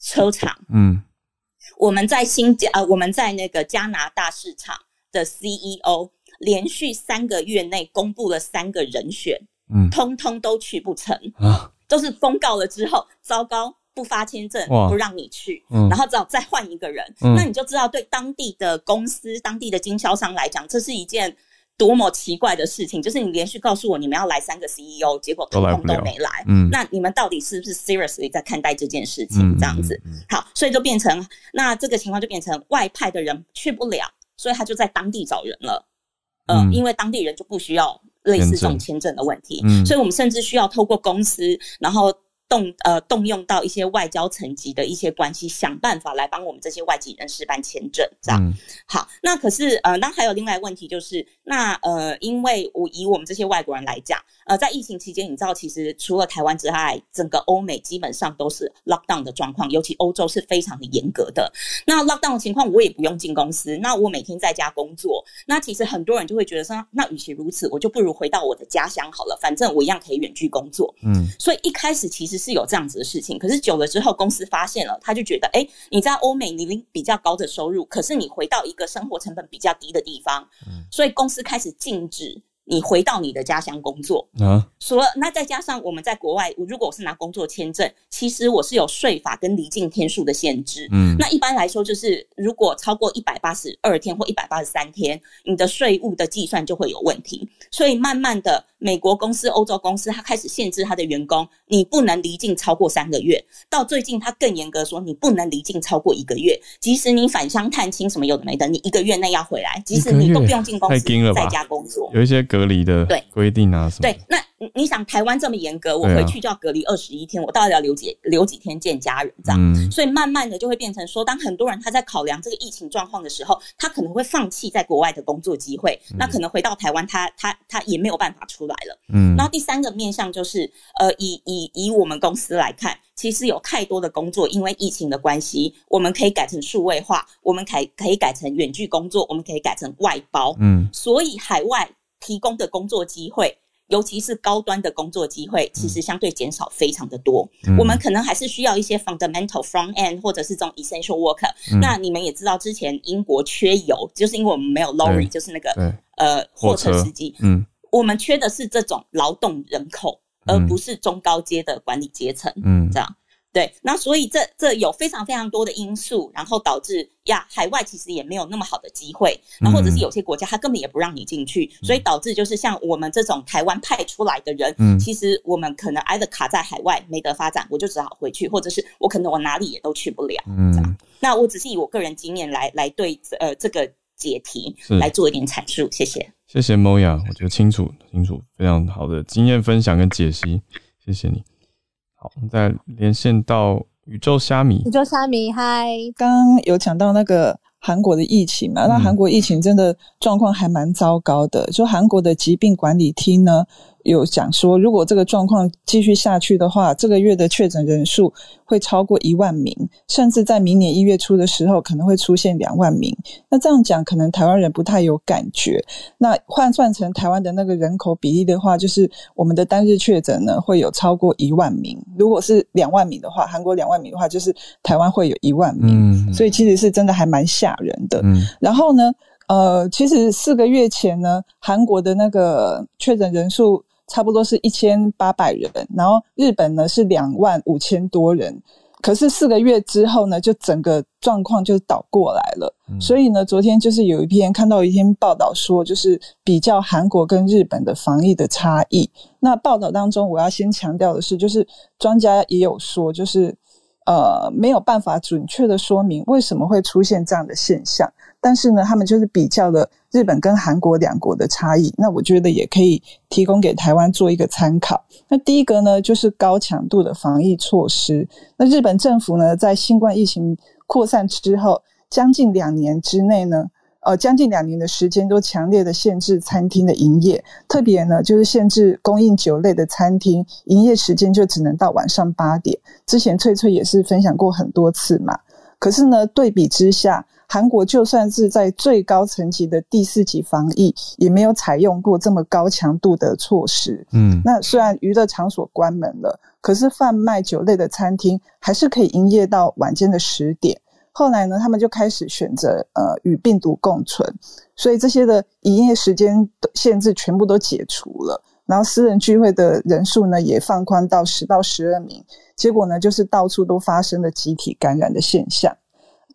车厂，嗯，我们在新加呃，我们在那个加拿大市场的 CEO 连续三个月内公布了三个人选，嗯，通通都去不成。啊，都是公告了之后，糟糕，不发签证，不让你去，嗯，然后只好再换一个人，嗯，那你就知道对当地的公司、当地的经销商来讲，这是一件。多么奇怪的事情，就是你连续告诉我你们要来三个 CEO，结果通通都没来。嗯，那你们到底是不是 seriously 在看待这件事情？这样子，嗯嗯。嗯、好，所以就变成那这个情况就变成外派的人去不了，所以他就在当地找人了。呃、嗯，因为当地人就不需要类似这种签证的问题，嗯，所以我们甚至需要透过公司，然后动呃动用到一些外交层级的一些关系，想办法来帮我们这些外籍人士办签证，这样。嗯、好，那可是呃，那还有另外一个问题就是，那呃，因为我以我们这些外国人来讲，呃，在疫情期间，你知道，其实除了台湾之外，整个欧美基本上都是 lockdown 的状况，尤其欧洲是非常的严格的。那 lockdown 的情况，我也不用进公司，那我每天在家工作。那其实很多人就会觉得说，那与其如此，我就不如回到我的家乡好了，反正我一样可以远距工作。嗯，所以一开始其实是有这样子的事情，可是久了之后，公司发现了，他就觉得，哎，你在欧美你领比较高的收入，可是你回到一个生活成本比较低的地方，嗯，所以公司开始禁止。你回到你的家乡工作啊，所那再加上我们在国外，如果我是拿工作签证，其实我是有税法跟离境天数的限制。嗯，那一般来说就是如果超过一百八十二天或一百八十三天，你的税务的计算就会有问题。所以慢慢的，美国公司、欧洲公司，他开始限制他的员工，你不能离境超过三个月。到最近，他更严格说，你不能离境超过一个月。即使你返乡探亲什么有的没的，你一个月内要回来。即使你都不用进公司，在家工作，有一些隔离的规定啊什么。对，那你想台湾这么严格，我回去就要隔离二十一天，我到底要留几留几天见家人这样？嗯、所以慢慢的就会变成说，当很多人他在考量这个疫情状况的时候，他可能会放弃在国外的工作机会，嗯、那可能回到台湾，他他他也没有办法出来了。嗯，然后第三个面向就是，呃，以以以我们公司来看，其实有太多的工作因为疫情的关系，我们可以改成数位化，我们可可以改成远距工作，我们可以改成外包。嗯，所以海外。提供的工作机会，尤其是高端的工作机会，其实相对减少非常的多。嗯、我们可能还是需要一些 fundamental front end 或者是这种 essential worker、嗯。那你们也知道，之前英国缺油，就是因为我们没有 lorry，就是那个呃货车司机。嗯，我们缺的是这种劳动人口，而不是中高阶的管理阶层。嗯，这样。对，那所以这这有非常非常多的因素，然后导致呀，海外其实也没有那么好的机会，那或者是有些国家他根本也不让你进去，嗯、所以导致就是像我们这种台湾派出来的人，嗯，其实我们可能挨着卡在海外没得发展，我就只好回去，或者是我可能我哪里也都去不了，嗯，这样。那我只是以我个人经验来来对呃这个解题来做一点阐述，谢谢，谢谢 Moya，我觉得清楚清楚，非常好的经验分享跟解析，谢谢你。好，我们再连线到宇宙虾米。宇宙虾米，嗨！刚刚有讲到那个韩国的疫情嘛？嗯、那韩国疫情真的状况还蛮糟糕的。就韩国的疾病管理厅呢，有讲说，如果这个状况继续下去的话，这个月的确诊人数会超过一万名，甚至在明年一月初的时候可能会出现两万名。那这样讲，可能台湾人不太有感觉。那换算成台湾的那个人口比例的话，就是我们的单日确诊呢会有超过一万名。如果是两万名的话，韩国两万名的话，就是台湾会有一万名。嗯，所以其实是真的还蛮吓人的。嗯，然后呢，呃，其实四个月前呢，韩国的那个确诊人数。差不多是一千八百人，然后日本呢是两万五千多人，可是四个月之后呢，就整个状况就倒过来了。嗯、所以呢，昨天就是有一篇看到一篇报道说，就是比较韩国跟日本的防疫的差异。那报道当中，我要先强调的是，就是专家也有说，就是呃没有办法准确的说明为什么会出现这样的现象。但是呢，他们就是比较了日本跟韩国两国的差异，那我觉得也可以提供给台湾做一个参考。那第一个呢，就是高强度的防疫措施。那日本政府呢，在新冠疫情扩散之后，将近两年之内呢，呃，将近两年的时间都强烈的限制餐厅的营业，特别呢，就是限制供应酒类的餐厅营业时间就只能到晚上八点。之前翠翠也是分享过很多次嘛。可是呢，对比之下，韩国就算是在最高层级的第四级防疫，也没有采用过这么高强度的措施。嗯，那虽然娱乐场所关门了，可是贩卖酒类的餐厅还是可以营业到晚间的十点。后来呢，他们就开始选择呃与病毒共存，所以这些的营业时间限制全部都解除了。然后私人聚会的人数呢也放宽到十到十二名，结果呢就是到处都发生了集体感染的现象。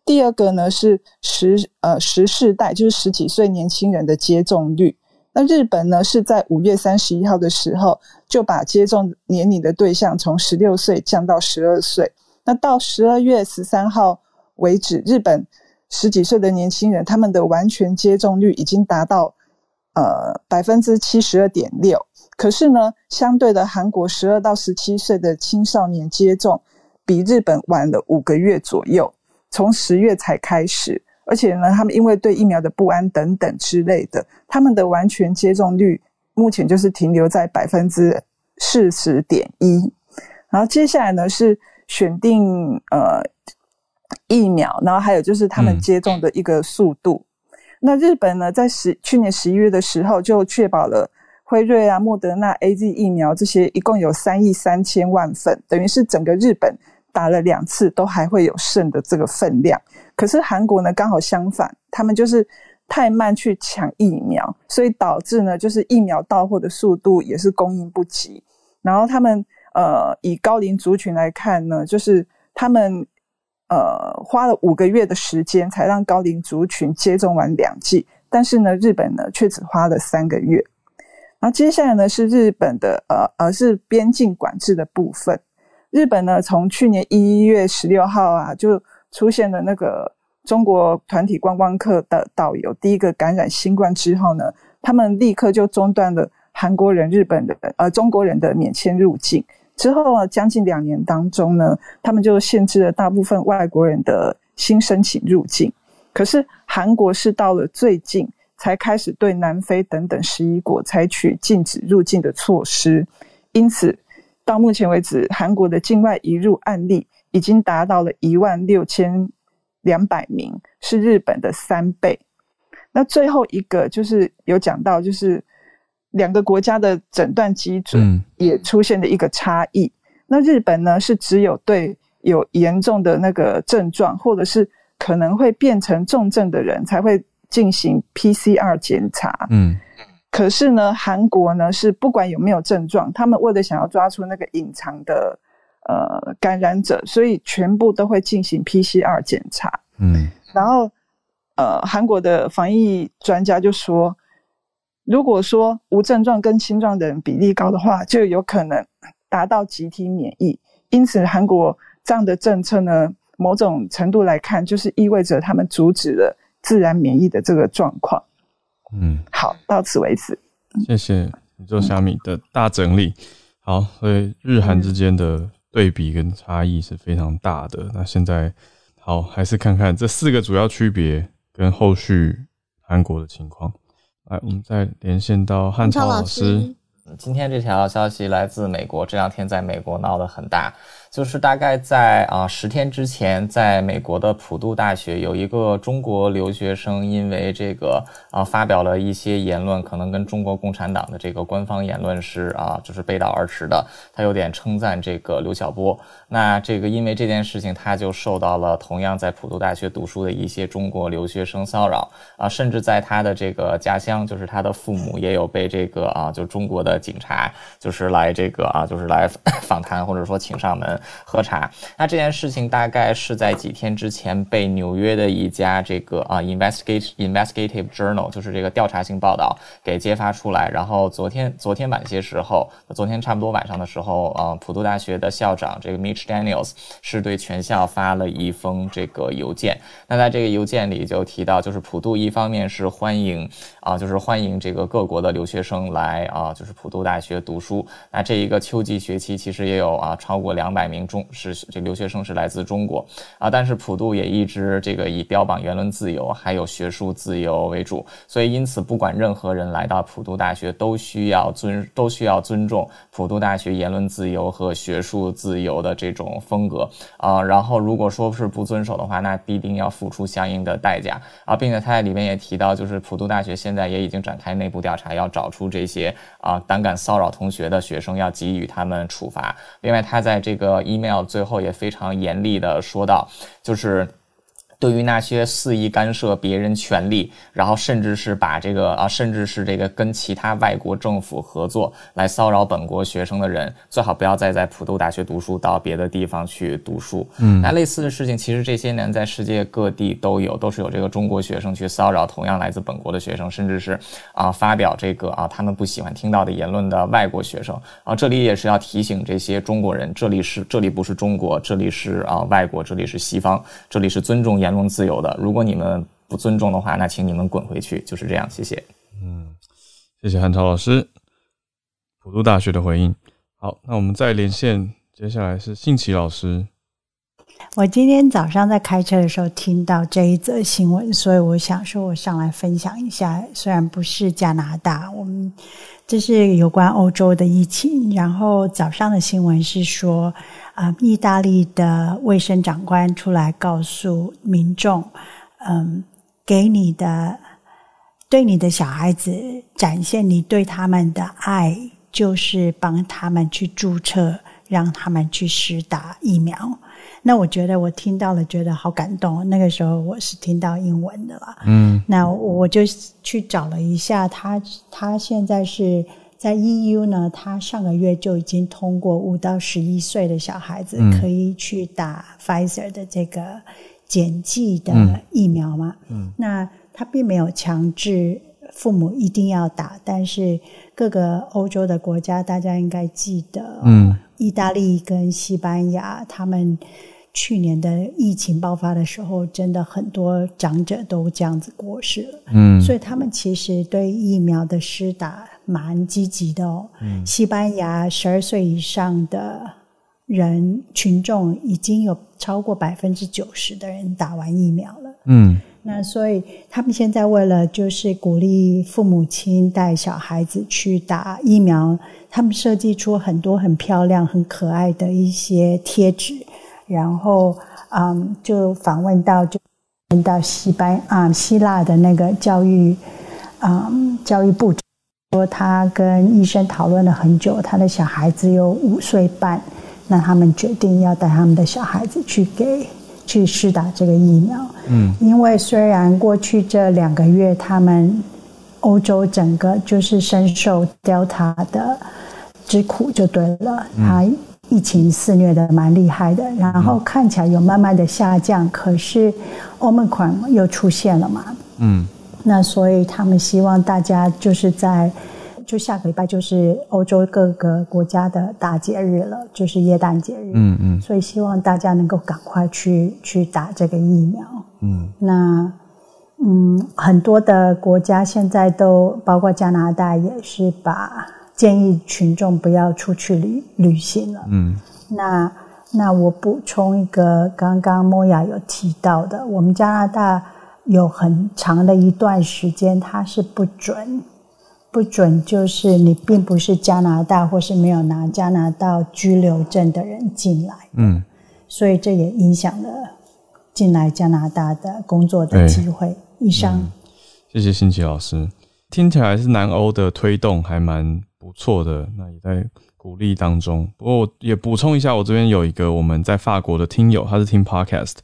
第二个呢是十呃十世代，就是十几岁年轻人的接种率。那日本呢是在五月三十一号的时候就把接种年龄的对象从十六岁降到十二岁。那到十二月十三号为止，日本十几岁的年轻人他们的完全接种率已经达到呃百分之七十二点六。可是呢，相对的，韩国十二到十七岁的青少年接种比日本晚了五个月左右，从十月才开始。而且呢，他们因为对疫苗的不安等等之类的，他们的完全接种率目前就是停留在百分之四十点一。然后接下来呢是选定呃疫苗，然后还有就是他们接种的一个速度。嗯、那日本呢，在十去年十一月的时候就确保了辉瑞啊、莫德纳、AZ 疫苗这些一共有三亿三千万份，等于是整个日本打了两次都还会有剩的这个分量。可是韩国呢，刚好相反，他们就是太慢去抢疫苗，所以导致呢，就是疫苗到货的速度也是供应不及。然后他们呃，以高龄族群来看呢，就是他们呃花了五个月的时间才让高龄族群接种完两剂，但是呢，日本呢却只花了三个月。然后接下来呢是日本的呃，而是边境管制的部分。日本呢，从去年一月十六号啊就。出现了那个中国团体观光客的导游第一个感染新冠之后呢，他们立刻就中断了韩国人、日本人呃中国人的免签入境。之后啊，将近两年当中呢，他们就限制了大部分外国人的新申请入境。可是韩国是到了最近才开始对南非等等十一国采取禁止入境的措施。因此，到目前为止，韩国的境外移入案例。已经达到了一万六千两百名，是日本的三倍。那最后一个就是有讲到，就是两个国家的诊断基准也出现了一个差异。嗯、那日本呢，是只有对有严重的那个症状，或者是可能会变成重症的人才会进行 PCR 检查。嗯，可是呢，韩国呢是不管有没有症状，他们为了想要抓出那个隐藏的。呃，感染者，所以全部都会进行 PCR 检查。嗯，然后，呃，韩国的防疫专家就说，如果说无症状跟轻状的人比例高的话，就有可能达到集体免疫。因此，韩国这样的政策呢，某种程度来看，就是意味着他们阻止了自然免疫的这个状况。嗯，好，到此为止。谢谢宇宙虾米的大整理。好，所以日韩之间的。对比跟差异是非常大的。那现在好，还是看看这四个主要区别跟后续韩国的情况。来，我们再连线到汉超老师。今天这条消息来自美国，这两天在美国闹得很大。就是大概在啊十天之前，在美国的普渡大学有一个中国留学生，因为这个啊发表了一些言论，可能跟中国共产党的这个官方言论是啊就是背道而驰的。他有点称赞这个刘晓波，那这个因为这件事情，他就受到了同样在普渡大学读书的一些中国留学生骚扰啊，甚至在他的这个家乡，就是他的父母也有被这个啊就中国的警察就是来这个啊就是来 访谈或者说请上门。喝茶，那这件事情大概是在几天之前被纽约的一家这个啊 investigate investigative journal，就是这个调查性报道给揭发出来。然后昨天昨天晚些时候，昨天差不多晚上的时候，呃，普渡大学的校长这个 Mitch Daniels 是对全校发了一封这个邮件。那在这个邮件里就提到，就是普渡一方面是欢迎啊，就是欢迎这个各国的留学生来啊，就是普渡大学读书。那这一个秋季学期其实也有啊超过两百。名中是这留学生是来自中国啊，但是普渡也一直这个以标榜言论自由还有学术自由为主，所以因此不管任何人来到普渡大学都需要尊都需要尊重普渡大学言论自由和学术自由的这种风格啊，然后如果说是不遵守的话，那必定要付出相应的代价啊，并且他在里面也提到，就是普渡大学现现在也已经展开内部调查，要找出这些啊胆敢骚扰同学的学生，要给予他们处罚。另外，他在这个。email 最后也非常严厉的说道，就是。对于那些肆意干涉别人权利，然后甚至是把这个啊，甚至是这个跟其他外国政府合作来骚扰本国学生的人，最好不要再在普渡大学读书，到别的地方去读书。嗯，那类似的事情，其实这些年在世界各地都有，都是有这个中国学生去骚扰同样来自本国的学生，甚至是啊发表这个啊他们不喜欢听到的言论的外国学生。啊，这里也是要提醒这些中国人，这里是这里不是中国，这里是啊外国，这里是西方，这里是尊重言论自由的，如果你们不尊重的话，那请你们滚回去，就是这样。谢谢。嗯，谢谢韩超老师，普渡大学的回应。好，那我们再连线，接下来是信奇老师。我今天早上在开车的时候听到这一则新闻，所以我想说，我上来分享一下。虽然不是加拿大，我们这是有关欧洲的疫情。然后早上的新闻是说，啊、意大利的卫生长官出来告诉民众，嗯，给你的对你的小孩子展现你对他们的爱，就是帮他们去注册，让他们去施打疫苗。那我觉得我听到了，觉得好感动。那个时候我是听到英文的了，嗯，那我就去找了一下，他他现在是在 EU 呢，他上个月就已经通过五到十一岁的小孩子可以去打 Pfizer 的这个减剂的疫苗嘛，嗯，那他并没有强制父母一定要打，但是各个欧洲的国家，大家应该记得，嗯，意大利跟西班牙他们。去年的疫情爆发的时候，真的很多长者都这样子过世了。嗯，所以他们其实对疫苗的施打蛮积极的哦。嗯，西班牙十二岁以上的人群众已经有超过百分之九十的人打完疫苗了。嗯，那所以他们现在为了就是鼓励父母亲带小孩子去打疫苗，他们设计出很多很漂亮、很可爱的一些贴纸。然后，嗯，就访问到，就问到西班啊、嗯、希腊的那个教育，嗯，教育部说，他跟医生讨论了很久，他的小孩子有五岁半，那他们决定要带他们的小孩子去给去试打这个疫苗。嗯，因为虽然过去这两个月，他们欧洲整个就是深受 Delta 的之苦，就对了，他。疫情肆虐的蛮厉害的，然后看起来有慢慢的下降，可是 Omicron 又出现了嘛？嗯，那所以他们希望大家就是在就下个礼拜就是欧洲各个国家的大节日了，就是耶诞节日。嗯嗯，所以希望大家能够赶快去去打这个疫苗。嗯，那嗯很多的国家现在都包括加拿大也是把。建议群众不要出去旅旅行了。嗯，那那我补充一个，刚刚莫雅有提到的，我们加拿大有很长的一段时间，它是不准不准，就是你并不是加拿大或是没有拿加拿大居留证的人进来。嗯，所以这也影响了进来加拿大的工作的机会。以上，嗯，谢谢新奇老师，听起来是南欧的推动还蛮。不错的，那也在鼓励当中。不过我也补充一下，我这边有一个我们在法国的听友，他是听 podcast，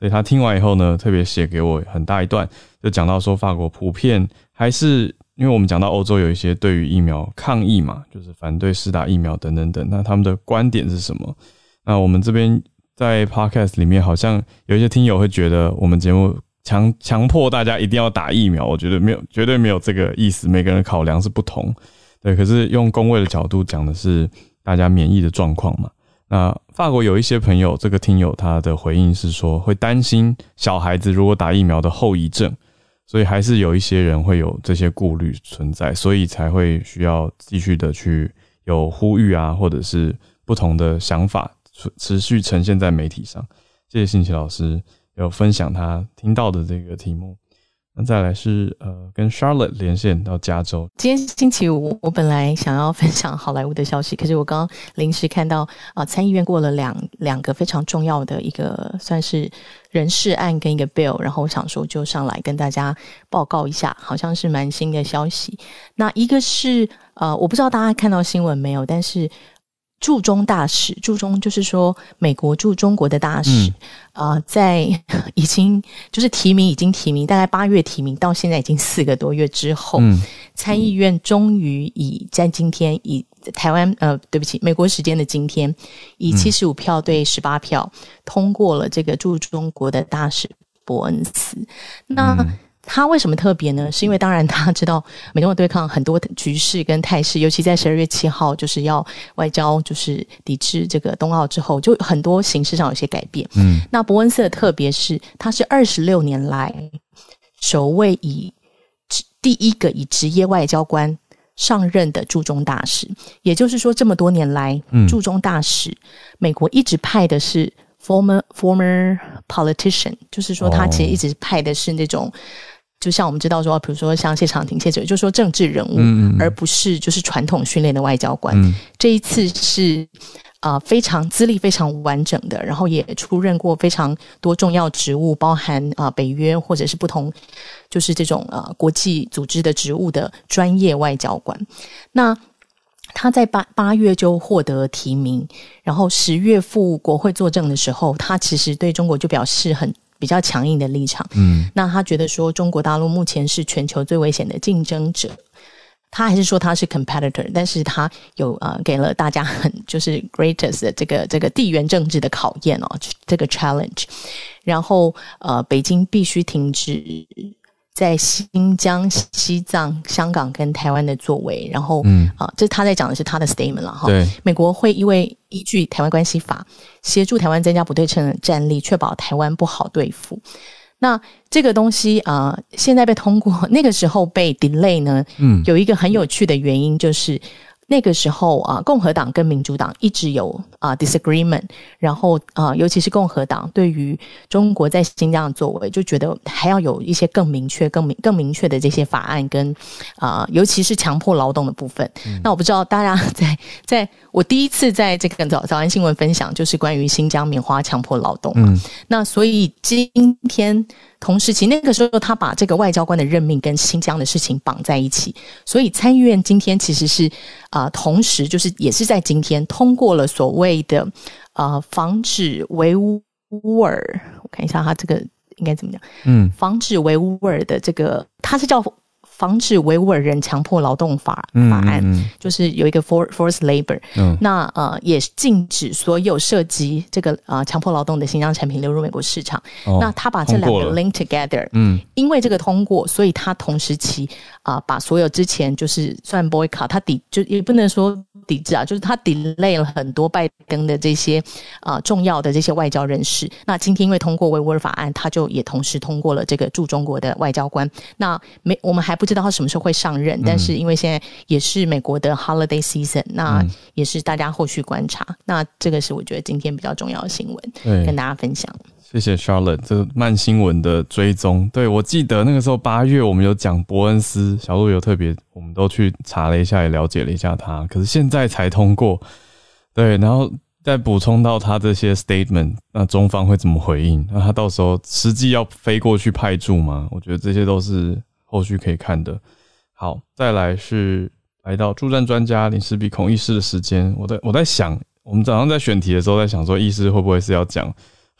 所以他听完以后呢，特别写给我很大一段，就讲到说法国普遍还是因为我们讲到欧洲有一些对于疫苗抗议嘛，就是反对施打疫苗等等等。那他们的观点是什么？那我们这边在 podcast 里面好像有一些听友会觉得我们节目强强迫大家一定要打疫苗，我觉得没有，绝对没有这个意思。每个人考量是不同。对，可是用公卫的角度讲的是大家免疫的状况嘛。那法国有一些朋友，这个听友他的回应是说，会担心小孩子如果打疫苗的后遗症，所以还是有一些人会有这些顾虑存在，所以才会需要继续的去有呼吁啊，或者是不同的想法持续呈现在媒体上。谢谢信奇老师有分享他听到的这个题目。那再来是呃，跟 Charlotte 连线到加州。今天星期五，我本来想要分享好莱坞的消息，可是我刚刚临时看到啊、呃，参议院过了两两个非常重要的一个算是人事案跟一个 bill，然后我想说就上来跟大家报告一下，好像是蛮新的消息。那一个是呃，我不知道大家看到新闻没有，但是。驻中大使，驻中就是说美国驻中国的大使啊、嗯呃，在已经就是提名，已经提名，大概八月提名，到现在已经四个多月之后，嗯、参议院终于以在今天以台湾呃，对不起，美国时间的今天，以七十五票对十八票、嗯、通过了这个驻中国的大使伯恩斯。那。嗯他为什么特别呢？是因为当然他知道美中的对抗很多局势跟态势，尤其在十二月七号就是要外交就是抵制这个冬奥之后，就很多形式上有些改变。嗯，那伯恩斯的特别是他是二十六年来首位以第一个以职业外交官上任的驻中大使，也就是说，这么多年来，驻中大使、嗯、美国一直派的是 former former politician，就是说他其实一直派的是那种，哦、就像我们知道说，比如说像谢长廷、谢哲，就是说政治人物，而不是就是传统训练的外交官。嗯、这一次是。啊、呃，非常资历非常完整的，然后也出任过非常多重要职务，包含啊、呃、北约或者是不同，就是这种呃国际组织的职务的专业外交官。那他在八八月就获得提名，然后十月赴国会作证的时候，他其实对中国就表示很比较强硬的立场。嗯，那他觉得说中国大陆目前是全球最危险的竞争者。他还是说他是 competitor，但是他有呃给了大家很 就是 greatest 的这个这个地缘政治的考验哦，这个 challenge，然后呃北京必须停止在新疆、西藏、香港跟台湾的作为，然后嗯啊、呃，这他在讲的是他的 statement 了哈。对，美国会因为依据台湾关系法协助台湾增加不对称的战力，确保台湾不好对付。那这个东西啊、呃，现在被通过，那个时候被 delay 呢？嗯，有一个很有趣的原因就是。那个时候啊，共和党跟民主党一直有啊 disagreement，然后啊，尤其是共和党对于中国在新疆的作为，就觉得还要有一些更明确、更明、更明确的这些法案跟啊，尤其是强迫劳动的部分。嗯、那我不知道大家在 在我第一次在这个早早安新闻分享，就是关于新疆棉花强迫劳动嘛。嗯、那所以今天。同时期那个时候，他把这个外交官的任命跟新疆的事情绑在一起，所以参议院今天其实是啊、呃，同时就是也是在今天通过了所谓的啊、呃，防止维吾尔，我看一下他这个应该怎么讲？嗯，防止维吾尔的这个，他是叫。防止维吾尔人强迫劳动法法案，嗯嗯、就是有一个 for, forced labor，嗯、那呃也禁止所有涉及这个呃强迫劳动的新疆产品流入美国市场。哦、那他把这两个 link together，嗯，因为这个通过，所以他同时期啊、呃、把所有之前就是算 boycott，他抵就也不能说抵制啊，就是他 delay 了很多拜登的这些啊、呃、重要的这些外交人士。那今天因为通过维吾尔法案，他就也同时通过了这个驻中国的外交官。那没我们还不。知道他什么时候会上任，但是因为现在也是美国的 holiday season，嗯、那也是大家后续观察。那这个是我觉得今天比较重要的新闻，跟大家分享。谢谢 Charlotte，这个慢新闻的追踪。对，我记得那个时候八月我们有讲伯恩斯，小鹿有特别，我们都去查了一下，也了解了一下他。可是现在才通过，对，然后再补充到他这些 statement，那中方会怎么回应？那他到时候实际要飞过去派驻吗？我觉得这些都是。后续可以看的，好，再来是来到助战专家林氏璧孔医师的时间。我在我在想，我们早上在选题的时候在想说，医师会不会是要讲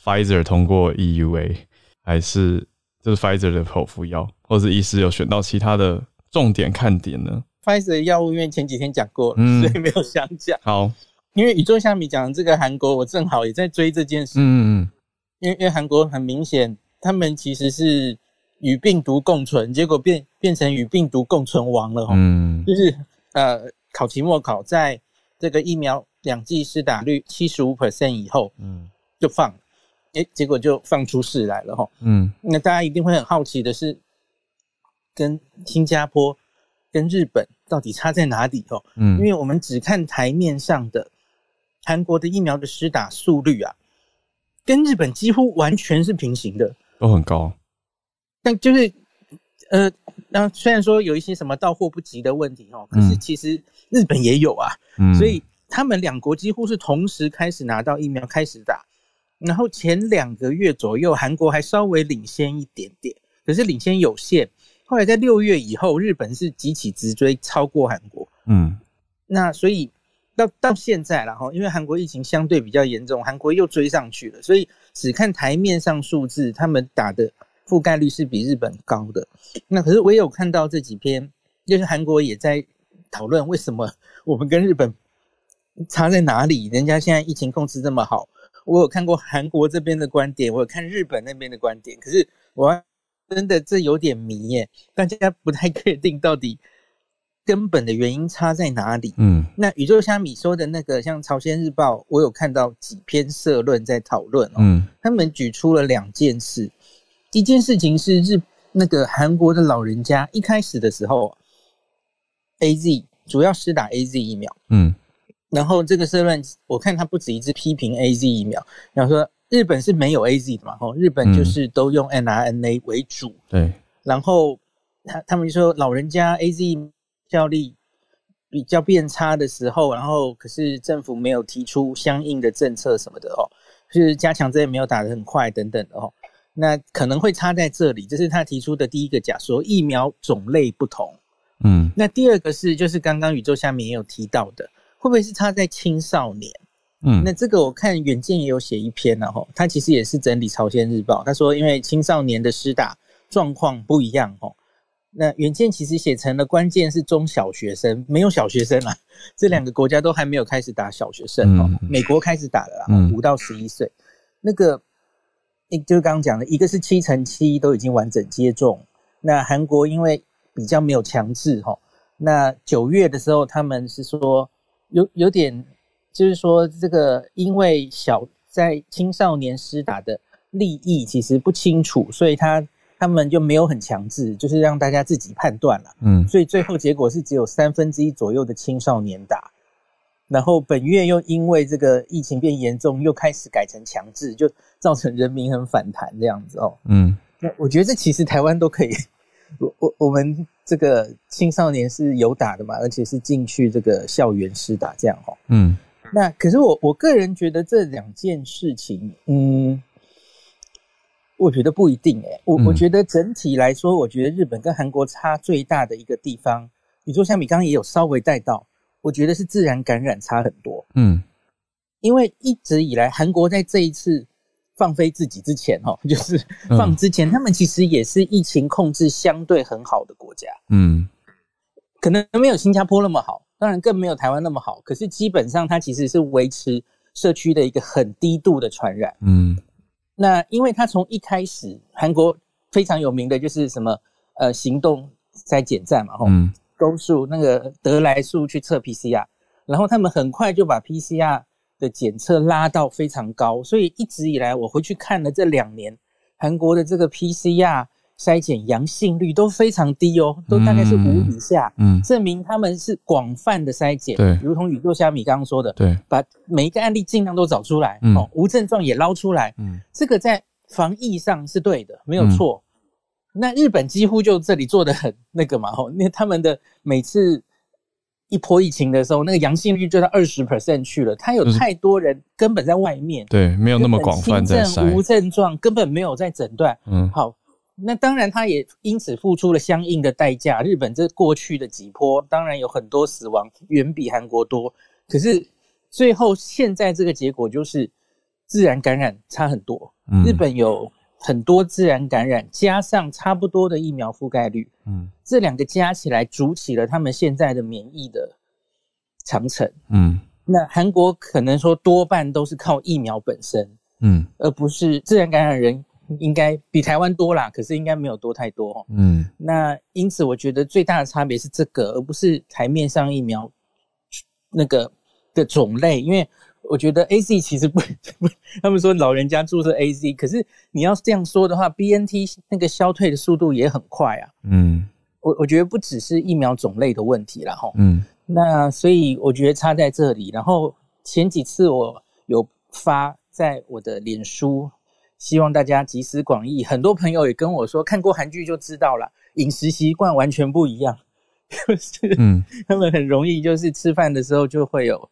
Pfizer 通过 EUA，还是就是 Pfizer 的口服药，或者是医师有选到其他的重点看点呢？Pfizer 的药物因为前几天讲过了，嗯、所以没有想讲。好，因为宇宙虾米讲的这个韩国，我正好也在追这件事。嗯嗯，因为因为韩国很明显，他们其实是。与病毒共存，结果变变成与病毒共存亡了哈。嗯，就是呃，考期末考在这个疫苗两剂施打率七十五 percent 以后，嗯，就放，诶，结果就放出事来了哈。嗯，那大家一定会很好奇的是，跟新加坡、跟日本到底差在哪里哦？嗯，因为我们只看台面上的韩国的疫苗的施打速率啊，跟日本几乎完全是平行的，都很高。但就是，呃，那虽然说有一些什么到货不及的问题哦，可是其实日本也有啊，嗯，所以他们两国几乎是同时开始拿到疫苗开始打，然后前两个月左右，韩国还稍微领先一点点，可是领先有限。后来在六月以后，日本是急起直追，超过韩国。嗯，那所以到到现在了哈，因为韩国疫情相对比较严重，韩国又追上去了，所以只看台面上数字，他们打的。覆盖率是比日本高的，那可是我也有看到这几篇，就是韩国也在讨论为什么我们跟日本差在哪里？人家现在疫情控制这么好，我有看过韩国这边的观点，我有看日本那边的观点，可是我真的这有点迷耶，大家不太确定到底根本的原因差在哪里。嗯，那宇宙虾米说的那个，像朝鲜日报，我有看到几篇社论在讨论哦，嗯，他们举出了两件事。一件事情是日那个韩国的老人家一开始的时候，A Z，主要是打 A Z 疫苗。嗯，然后这个社论我看他不止一次批评 A Z 疫苗，然后说日本是没有 A Z 的嘛，吼，日本就是都用 n R N A 为主。对、嗯，然后他他们就说老人家 A Z 效力比较变差的时候，然后可是政府没有提出相应的政策什么的哦，就是加强针也没有打得很快等等的哦。那可能会差在这里，这是他提出的第一个假说，疫苗种类不同。嗯，那第二个是，就是刚刚宇宙下面也有提到的，会不会是他在青少年？嗯，那这个我看远见也有写一篇了哈，他其实也是整理朝鲜日报，他说因为青少年的施打状况不一样哦。那远见其实写成了关键是中小学生，没有小学生啦，这两个国家都还没有开始打小学生哦，美国开始打了啦，五到十一岁，那个。就是刚刚讲的，一个是七乘七都已经完整接种，那韩国因为比较没有强制哈，那九月的时候他们是说有有点，就是说这个因为小在青少年施打的利益其实不清楚，所以他他们就没有很强制，就是让大家自己判断了，嗯，所以最后结果是只有三分之一左右的青少年打。然后本月又因为这个疫情变严重，又开始改成强制，就造成人民很反弹这样子哦。嗯，那我觉得这其实台湾都可以，我我我们这个青少年是有打的嘛，而且是进去这个校园施打这样哦。嗯，那可是我我个人觉得这两件事情，嗯，我觉得不一定诶、欸。我我觉得整体来说，我觉得日本跟韩国差最大的一个地方，你说像你刚刚也有稍微带到。我觉得是自然感染差很多，嗯，因为一直以来韩国在这一次放飞自己之前，哈，就是放之前，他们其实也是疫情控制相对很好的国家，嗯，可能没有新加坡那么好，当然更没有台湾那么好，可是基本上它其实是维持社区的一个很低度的传染，嗯，那因为它从一开始韩国非常有名的就是什么呃行动筛检站嘛，嗯。都数那个德来速去测 PCR，然后他们很快就把 PCR 的检测拉到非常高，所以一直以来我回去看了这两年，韩国的这个 PCR 筛检阳性率都非常低哦，都大概是五以下，嗯，证明他们是广泛的筛检，对，如同宇宙虾米刚刚说的，对，把每一个案例尽量都找出来，哦，无症状也捞出来，嗯，这个在防疫上是对的，没有错。那日本几乎就这里做的很那个嘛，吼，那他们的每次一波疫情的时候，那个阳性率就到二十 percent 去了。他有太多人根本在外面，对，没有那么广泛在筛，无症状根本没有在诊断。嗯，好，那当然他也因此付出了相应的代价。日本这过去的几波，当然有很多死亡，远比韩国多。可是最后现在这个结果就是自然感染差很多。嗯，日本有。很多自然感染加上差不多的疫苗覆盖率，嗯，这两个加起来筑起了他们现在的免疫的长城，嗯，那韩国可能说多半都是靠疫苗本身，嗯，而不是自然感染人应该比台湾多啦，可是应该没有多太多，嗯，那因此我觉得最大的差别是这个，而不是台面上疫苗那个的种类，因为。我觉得 A Z 其实不 不，他们说老人家注射 A Z，可是你要这样说的话，B N T 那个消退的速度也很快啊。嗯，我我觉得不只是疫苗种类的问题了哈。嗯，那所以我觉得差在这里。然后前几次我有发在我的脸书，希望大家集思广益。很多朋友也跟我说，看过韩剧就知道了，饮食习惯完全不一样，就是嗯，他们很容易就是吃饭的时候就会有。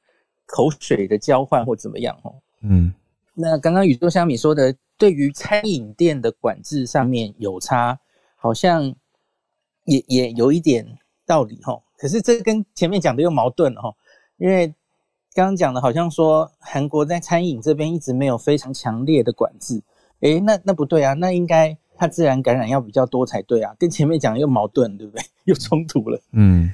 口水的交换或怎么样哦？嗯，那刚刚宇宙虾米说的，对于餐饮店的管制上面有差，好像也也有一点道理哦。可是这跟前面讲的又矛盾哦，因为刚刚讲的好像说韩国在餐饮这边一直没有非常强烈的管制，诶，那那不对啊，那应该它自然感染要比较多才对啊，跟前面讲的又矛盾，对不对？又冲突了。嗯。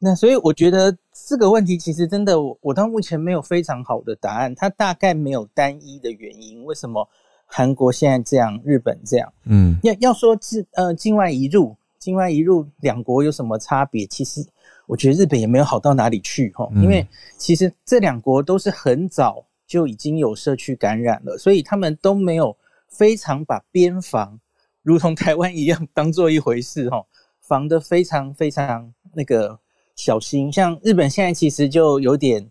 那所以我觉得这个问题其实真的，我我到目前没有非常好的答案。它大概没有单一的原因，为什么韩国现在这样，日本这样？嗯，要要说境呃境外移入，境外移入两国有什么差别？其实我觉得日本也没有好到哪里去哈，因为其实这两国都是很早就已经有社区感染了，所以他们都没有非常把边防如同台湾一样当做一回事哈，防得非常非常那个。小心。像日本现在其实就有点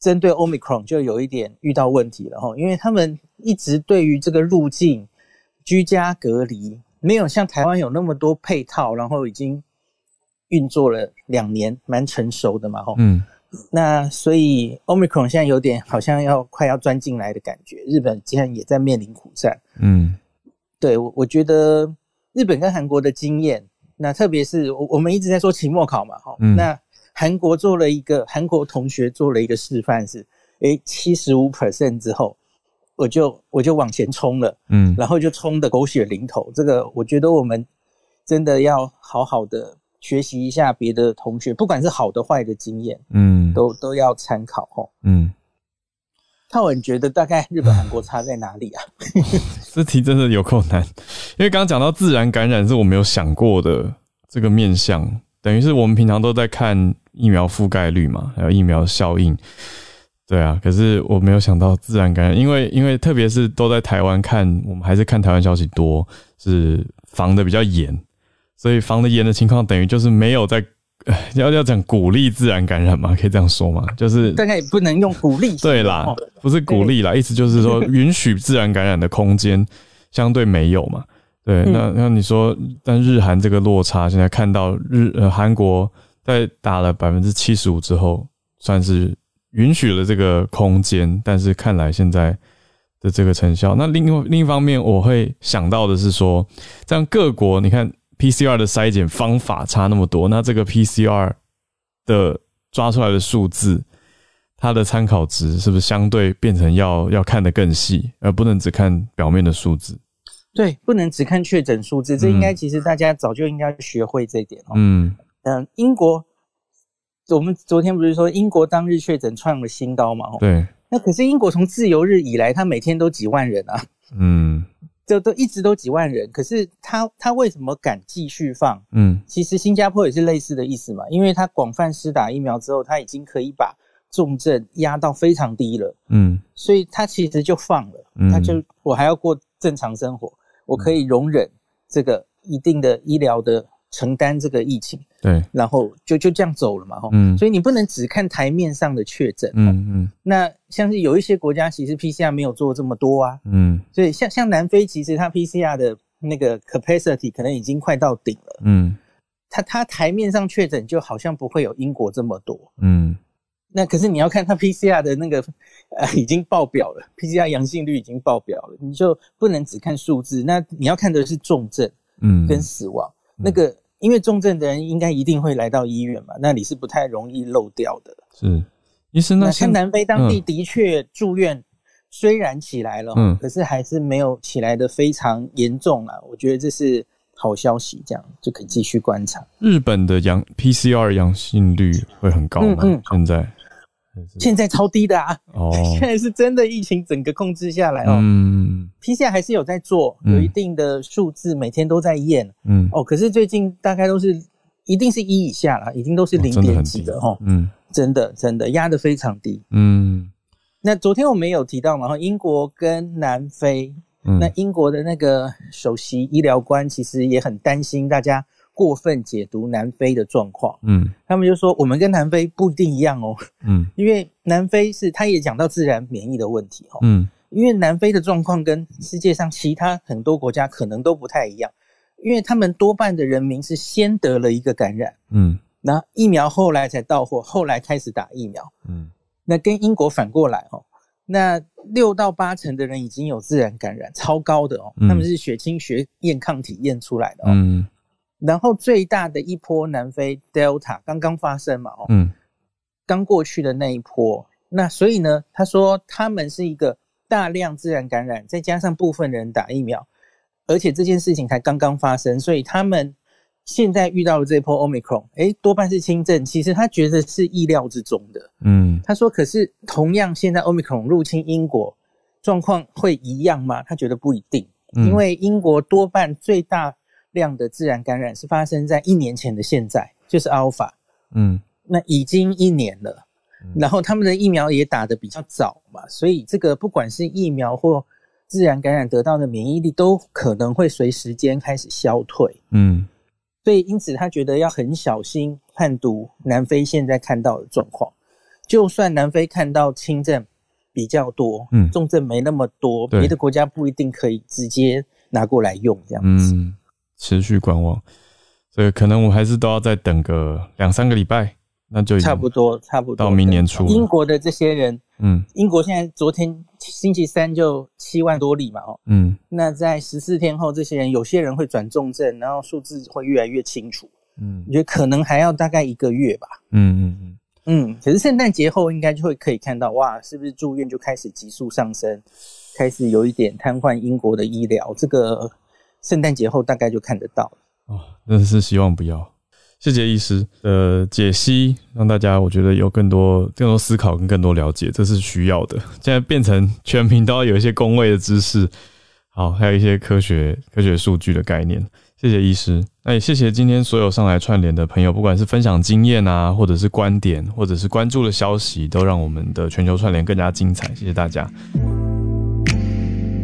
针对 Omicron 就有一点遇到问题了哈，因为他们一直对于这个入境居家隔离没有像台湾有那么多配套，然后已经运作了两年，蛮成熟的嘛哈。嗯。那所以 Omicron 现在有点好像要快要钻进来的感觉，日本现在也在面临苦战。嗯，对，我我觉得日本跟韩国的经验，那特别是我我们一直在说期末考嘛，哈、嗯，那韩国做了一个韩国同学做了一个示范是，诶，七十五 percent 之后，我就我就往前冲了，嗯，然后就冲的狗血淋头。这个我觉得我们真的要好好的。学习一下别的同学，不管是好的坏的经验，嗯，都都要参考哦。嗯，那我觉得大概日本、韩国差在哪里啊？这题真的有够难，因为刚刚讲到自然感染是我没有想过的这个面向，等于是我们平常都在看疫苗覆盖率嘛，还有疫苗效应。对啊，可是我没有想到自然感染，因为 因为特别是都在台湾看，我们还是看台湾消息多，是防得比较严。所以防得严的情况，等于就是没有在 要要讲鼓励自然感染嘛，可以这样说嘛？就是大概也不能用鼓励。对啦，不是鼓励啦，意思就是说 允许自然感染的空间相对没有嘛。对，那那你说，但日韩这个落差，现在看到日呃韩国在打了百分之七十五之后，算是允许了这个空间，但是看来现在的这个成效，那另外另一方面，我会想到的是说，这样各国你看。PCR 的筛检方法差那么多，那这个 PCR 的抓出来的数字，它的参考值是不是相对变成要要看得更细，而不能只看表面的数字？对，不能只看确诊数字，这应该其实大家早就应该学会这一点哦。嗯嗯，英国，我们昨天不是说英国当日确诊创了新高嘛？对，那可是英国从自由日以来，它每天都几万人啊。嗯。就都一直都几万人，可是他他为什么敢继续放？嗯，其实新加坡也是类似的意思嘛，因为他广泛施打疫苗之后，他已经可以把重症压到非常低了。嗯，所以他其实就放了，他就我还要过正常生活，我可以容忍这个一定的医疗的。承担这个疫情，对，然后就就这样走了嘛，嗯，所以你不能只看台面上的确诊，嗯嗯，那像是有一些国家其实 PCR 没有做这么多啊，嗯，所以像像南非其实它 PCR 的那个 capacity 可能已经快到顶了，嗯，它它台面上确诊就好像不会有英国这么多，嗯，那可是你要看它 PCR 的那个呃 已经爆表了，PCR 阳性率已经爆表了，你就不能只看数字，那你要看的是重症，嗯，跟死亡。那个，因为重症的人应该一定会来到医院嘛，那里是不太容易漏掉的。是，医生，那像南非当地的确住院虽然起来了，嗯，可是还是没有起来的非常严重啊。我觉得这是好消息，这样就可以继续观察。日本的阳 PCR 阳性率会很高吗？嗯嗯，现在。现在超低的啊！哦，现在是真的疫情整个控制下来哦。嗯，PCR 还是有在做，有一定的数字，每天都在验。嗯，哦，可是最近大概都是一定是一以下啦，已经都是零点几的哈。嗯，真的真的压得非常低。嗯，那昨天我们有提到嘛，哈，英国跟南非，那英国的那个首席医疗官其实也很担心大家。过分解读南非的状况，嗯，他们就说我们跟南非不一定一样哦，嗯，因为南非是他也讲到自然免疫的问题，嗯，因为南非的状况跟世界上其他很多国家可能都不太一样，因为他们多半的人民是先得了一个感染，嗯，那疫苗后来才到货，后来开始打疫苗，嗯，那跟英国反过来哦，那六到八成的人已经有自然感染，超高的哦，他们是血清学验抗体验出来的哦，嗯。然后最大的一波南非 Delta 刚刚发生嘛，哦，嗯，刚过去的那一波，那所以呢，他说他们是一个大量自然感染，再加上部分人打疫苗，而且这件事情才刚刚发生，所以他们现在遇到了这一波 Omicron，哎，多半是轻症，其实他觉得是意料之中的，嗯，他说可是同样现在 Omicron 入侵英国，状况会一样吗？他觉得不一定，因为英国多半最大。量的自然感染是发生在一年前的现在，就是阿尔法，嗯，那已经一年了，嗯，然后他们的疫苗也打得比较早嘛，所以这个不管是疫苗或自然感染得到的免疫力，都可能会随时间开始消退，嗯，所以因此他觉得要很小心判读南非现在看到的状况。就算南非看到轻症比较多，嗯，重症没那么多，别的国家不一定可以直接拿过来用这样子。嗯，持续观望，所以可能我还是都要再等个两三个礼拜。那就差不多，差不多到明年初。英国的这些人，嗯，英国现在昨天星期三就七万多例嘛，哦，嗯，那在十四天后，这些人有些人会转重症，然后数字会越来越清楚，嗯，我觉得可能还要大概一个月吧，嗯嗯嗯嗯。可是圣诞节后应该就会可以看到，哇，是不是住院就开始急速上升，开始有一点瘫痪英国的医疗？这个圣诞节后大概就看得到了。哦，那是希望不要。谢谢医师的解析，让大家我觉得有更多更多思考跟更多了解，这是需要的。现在变成全民都要有一些公卫的知识，好，还有一些科学科学数据的概念。谢谢医师，那也谢谢今天所有上来串联的朋友，不管是分享经验啊，或者是观点，或者是关注的消息，都让我们的全球串联更加精彩。谢谢大家，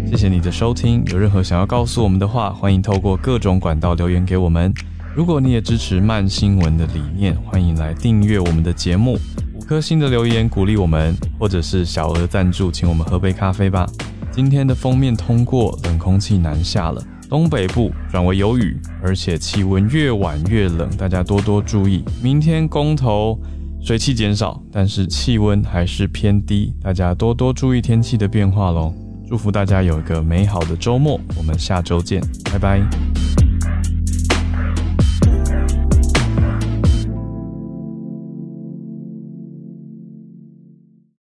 谢谢你的收听。有任何想要告诉我们的话，欢迎透过各种管道留言给我们。如果你也支持慢新闻的理念，欢迎来订阅我们的节目，五颗星的留言鼓励我们，或者是小额赞助，请我们喝杯咖啡吧。今天的封面通过，冷空气南下了，东北部转为有雨，而且气温越晚越冷，大家多多注意。明天公投水汽减少，但是气温还是偏低，大家多多注意天气的变化喽。祝福大家有一个美好的周末，我们下周见，拜拜。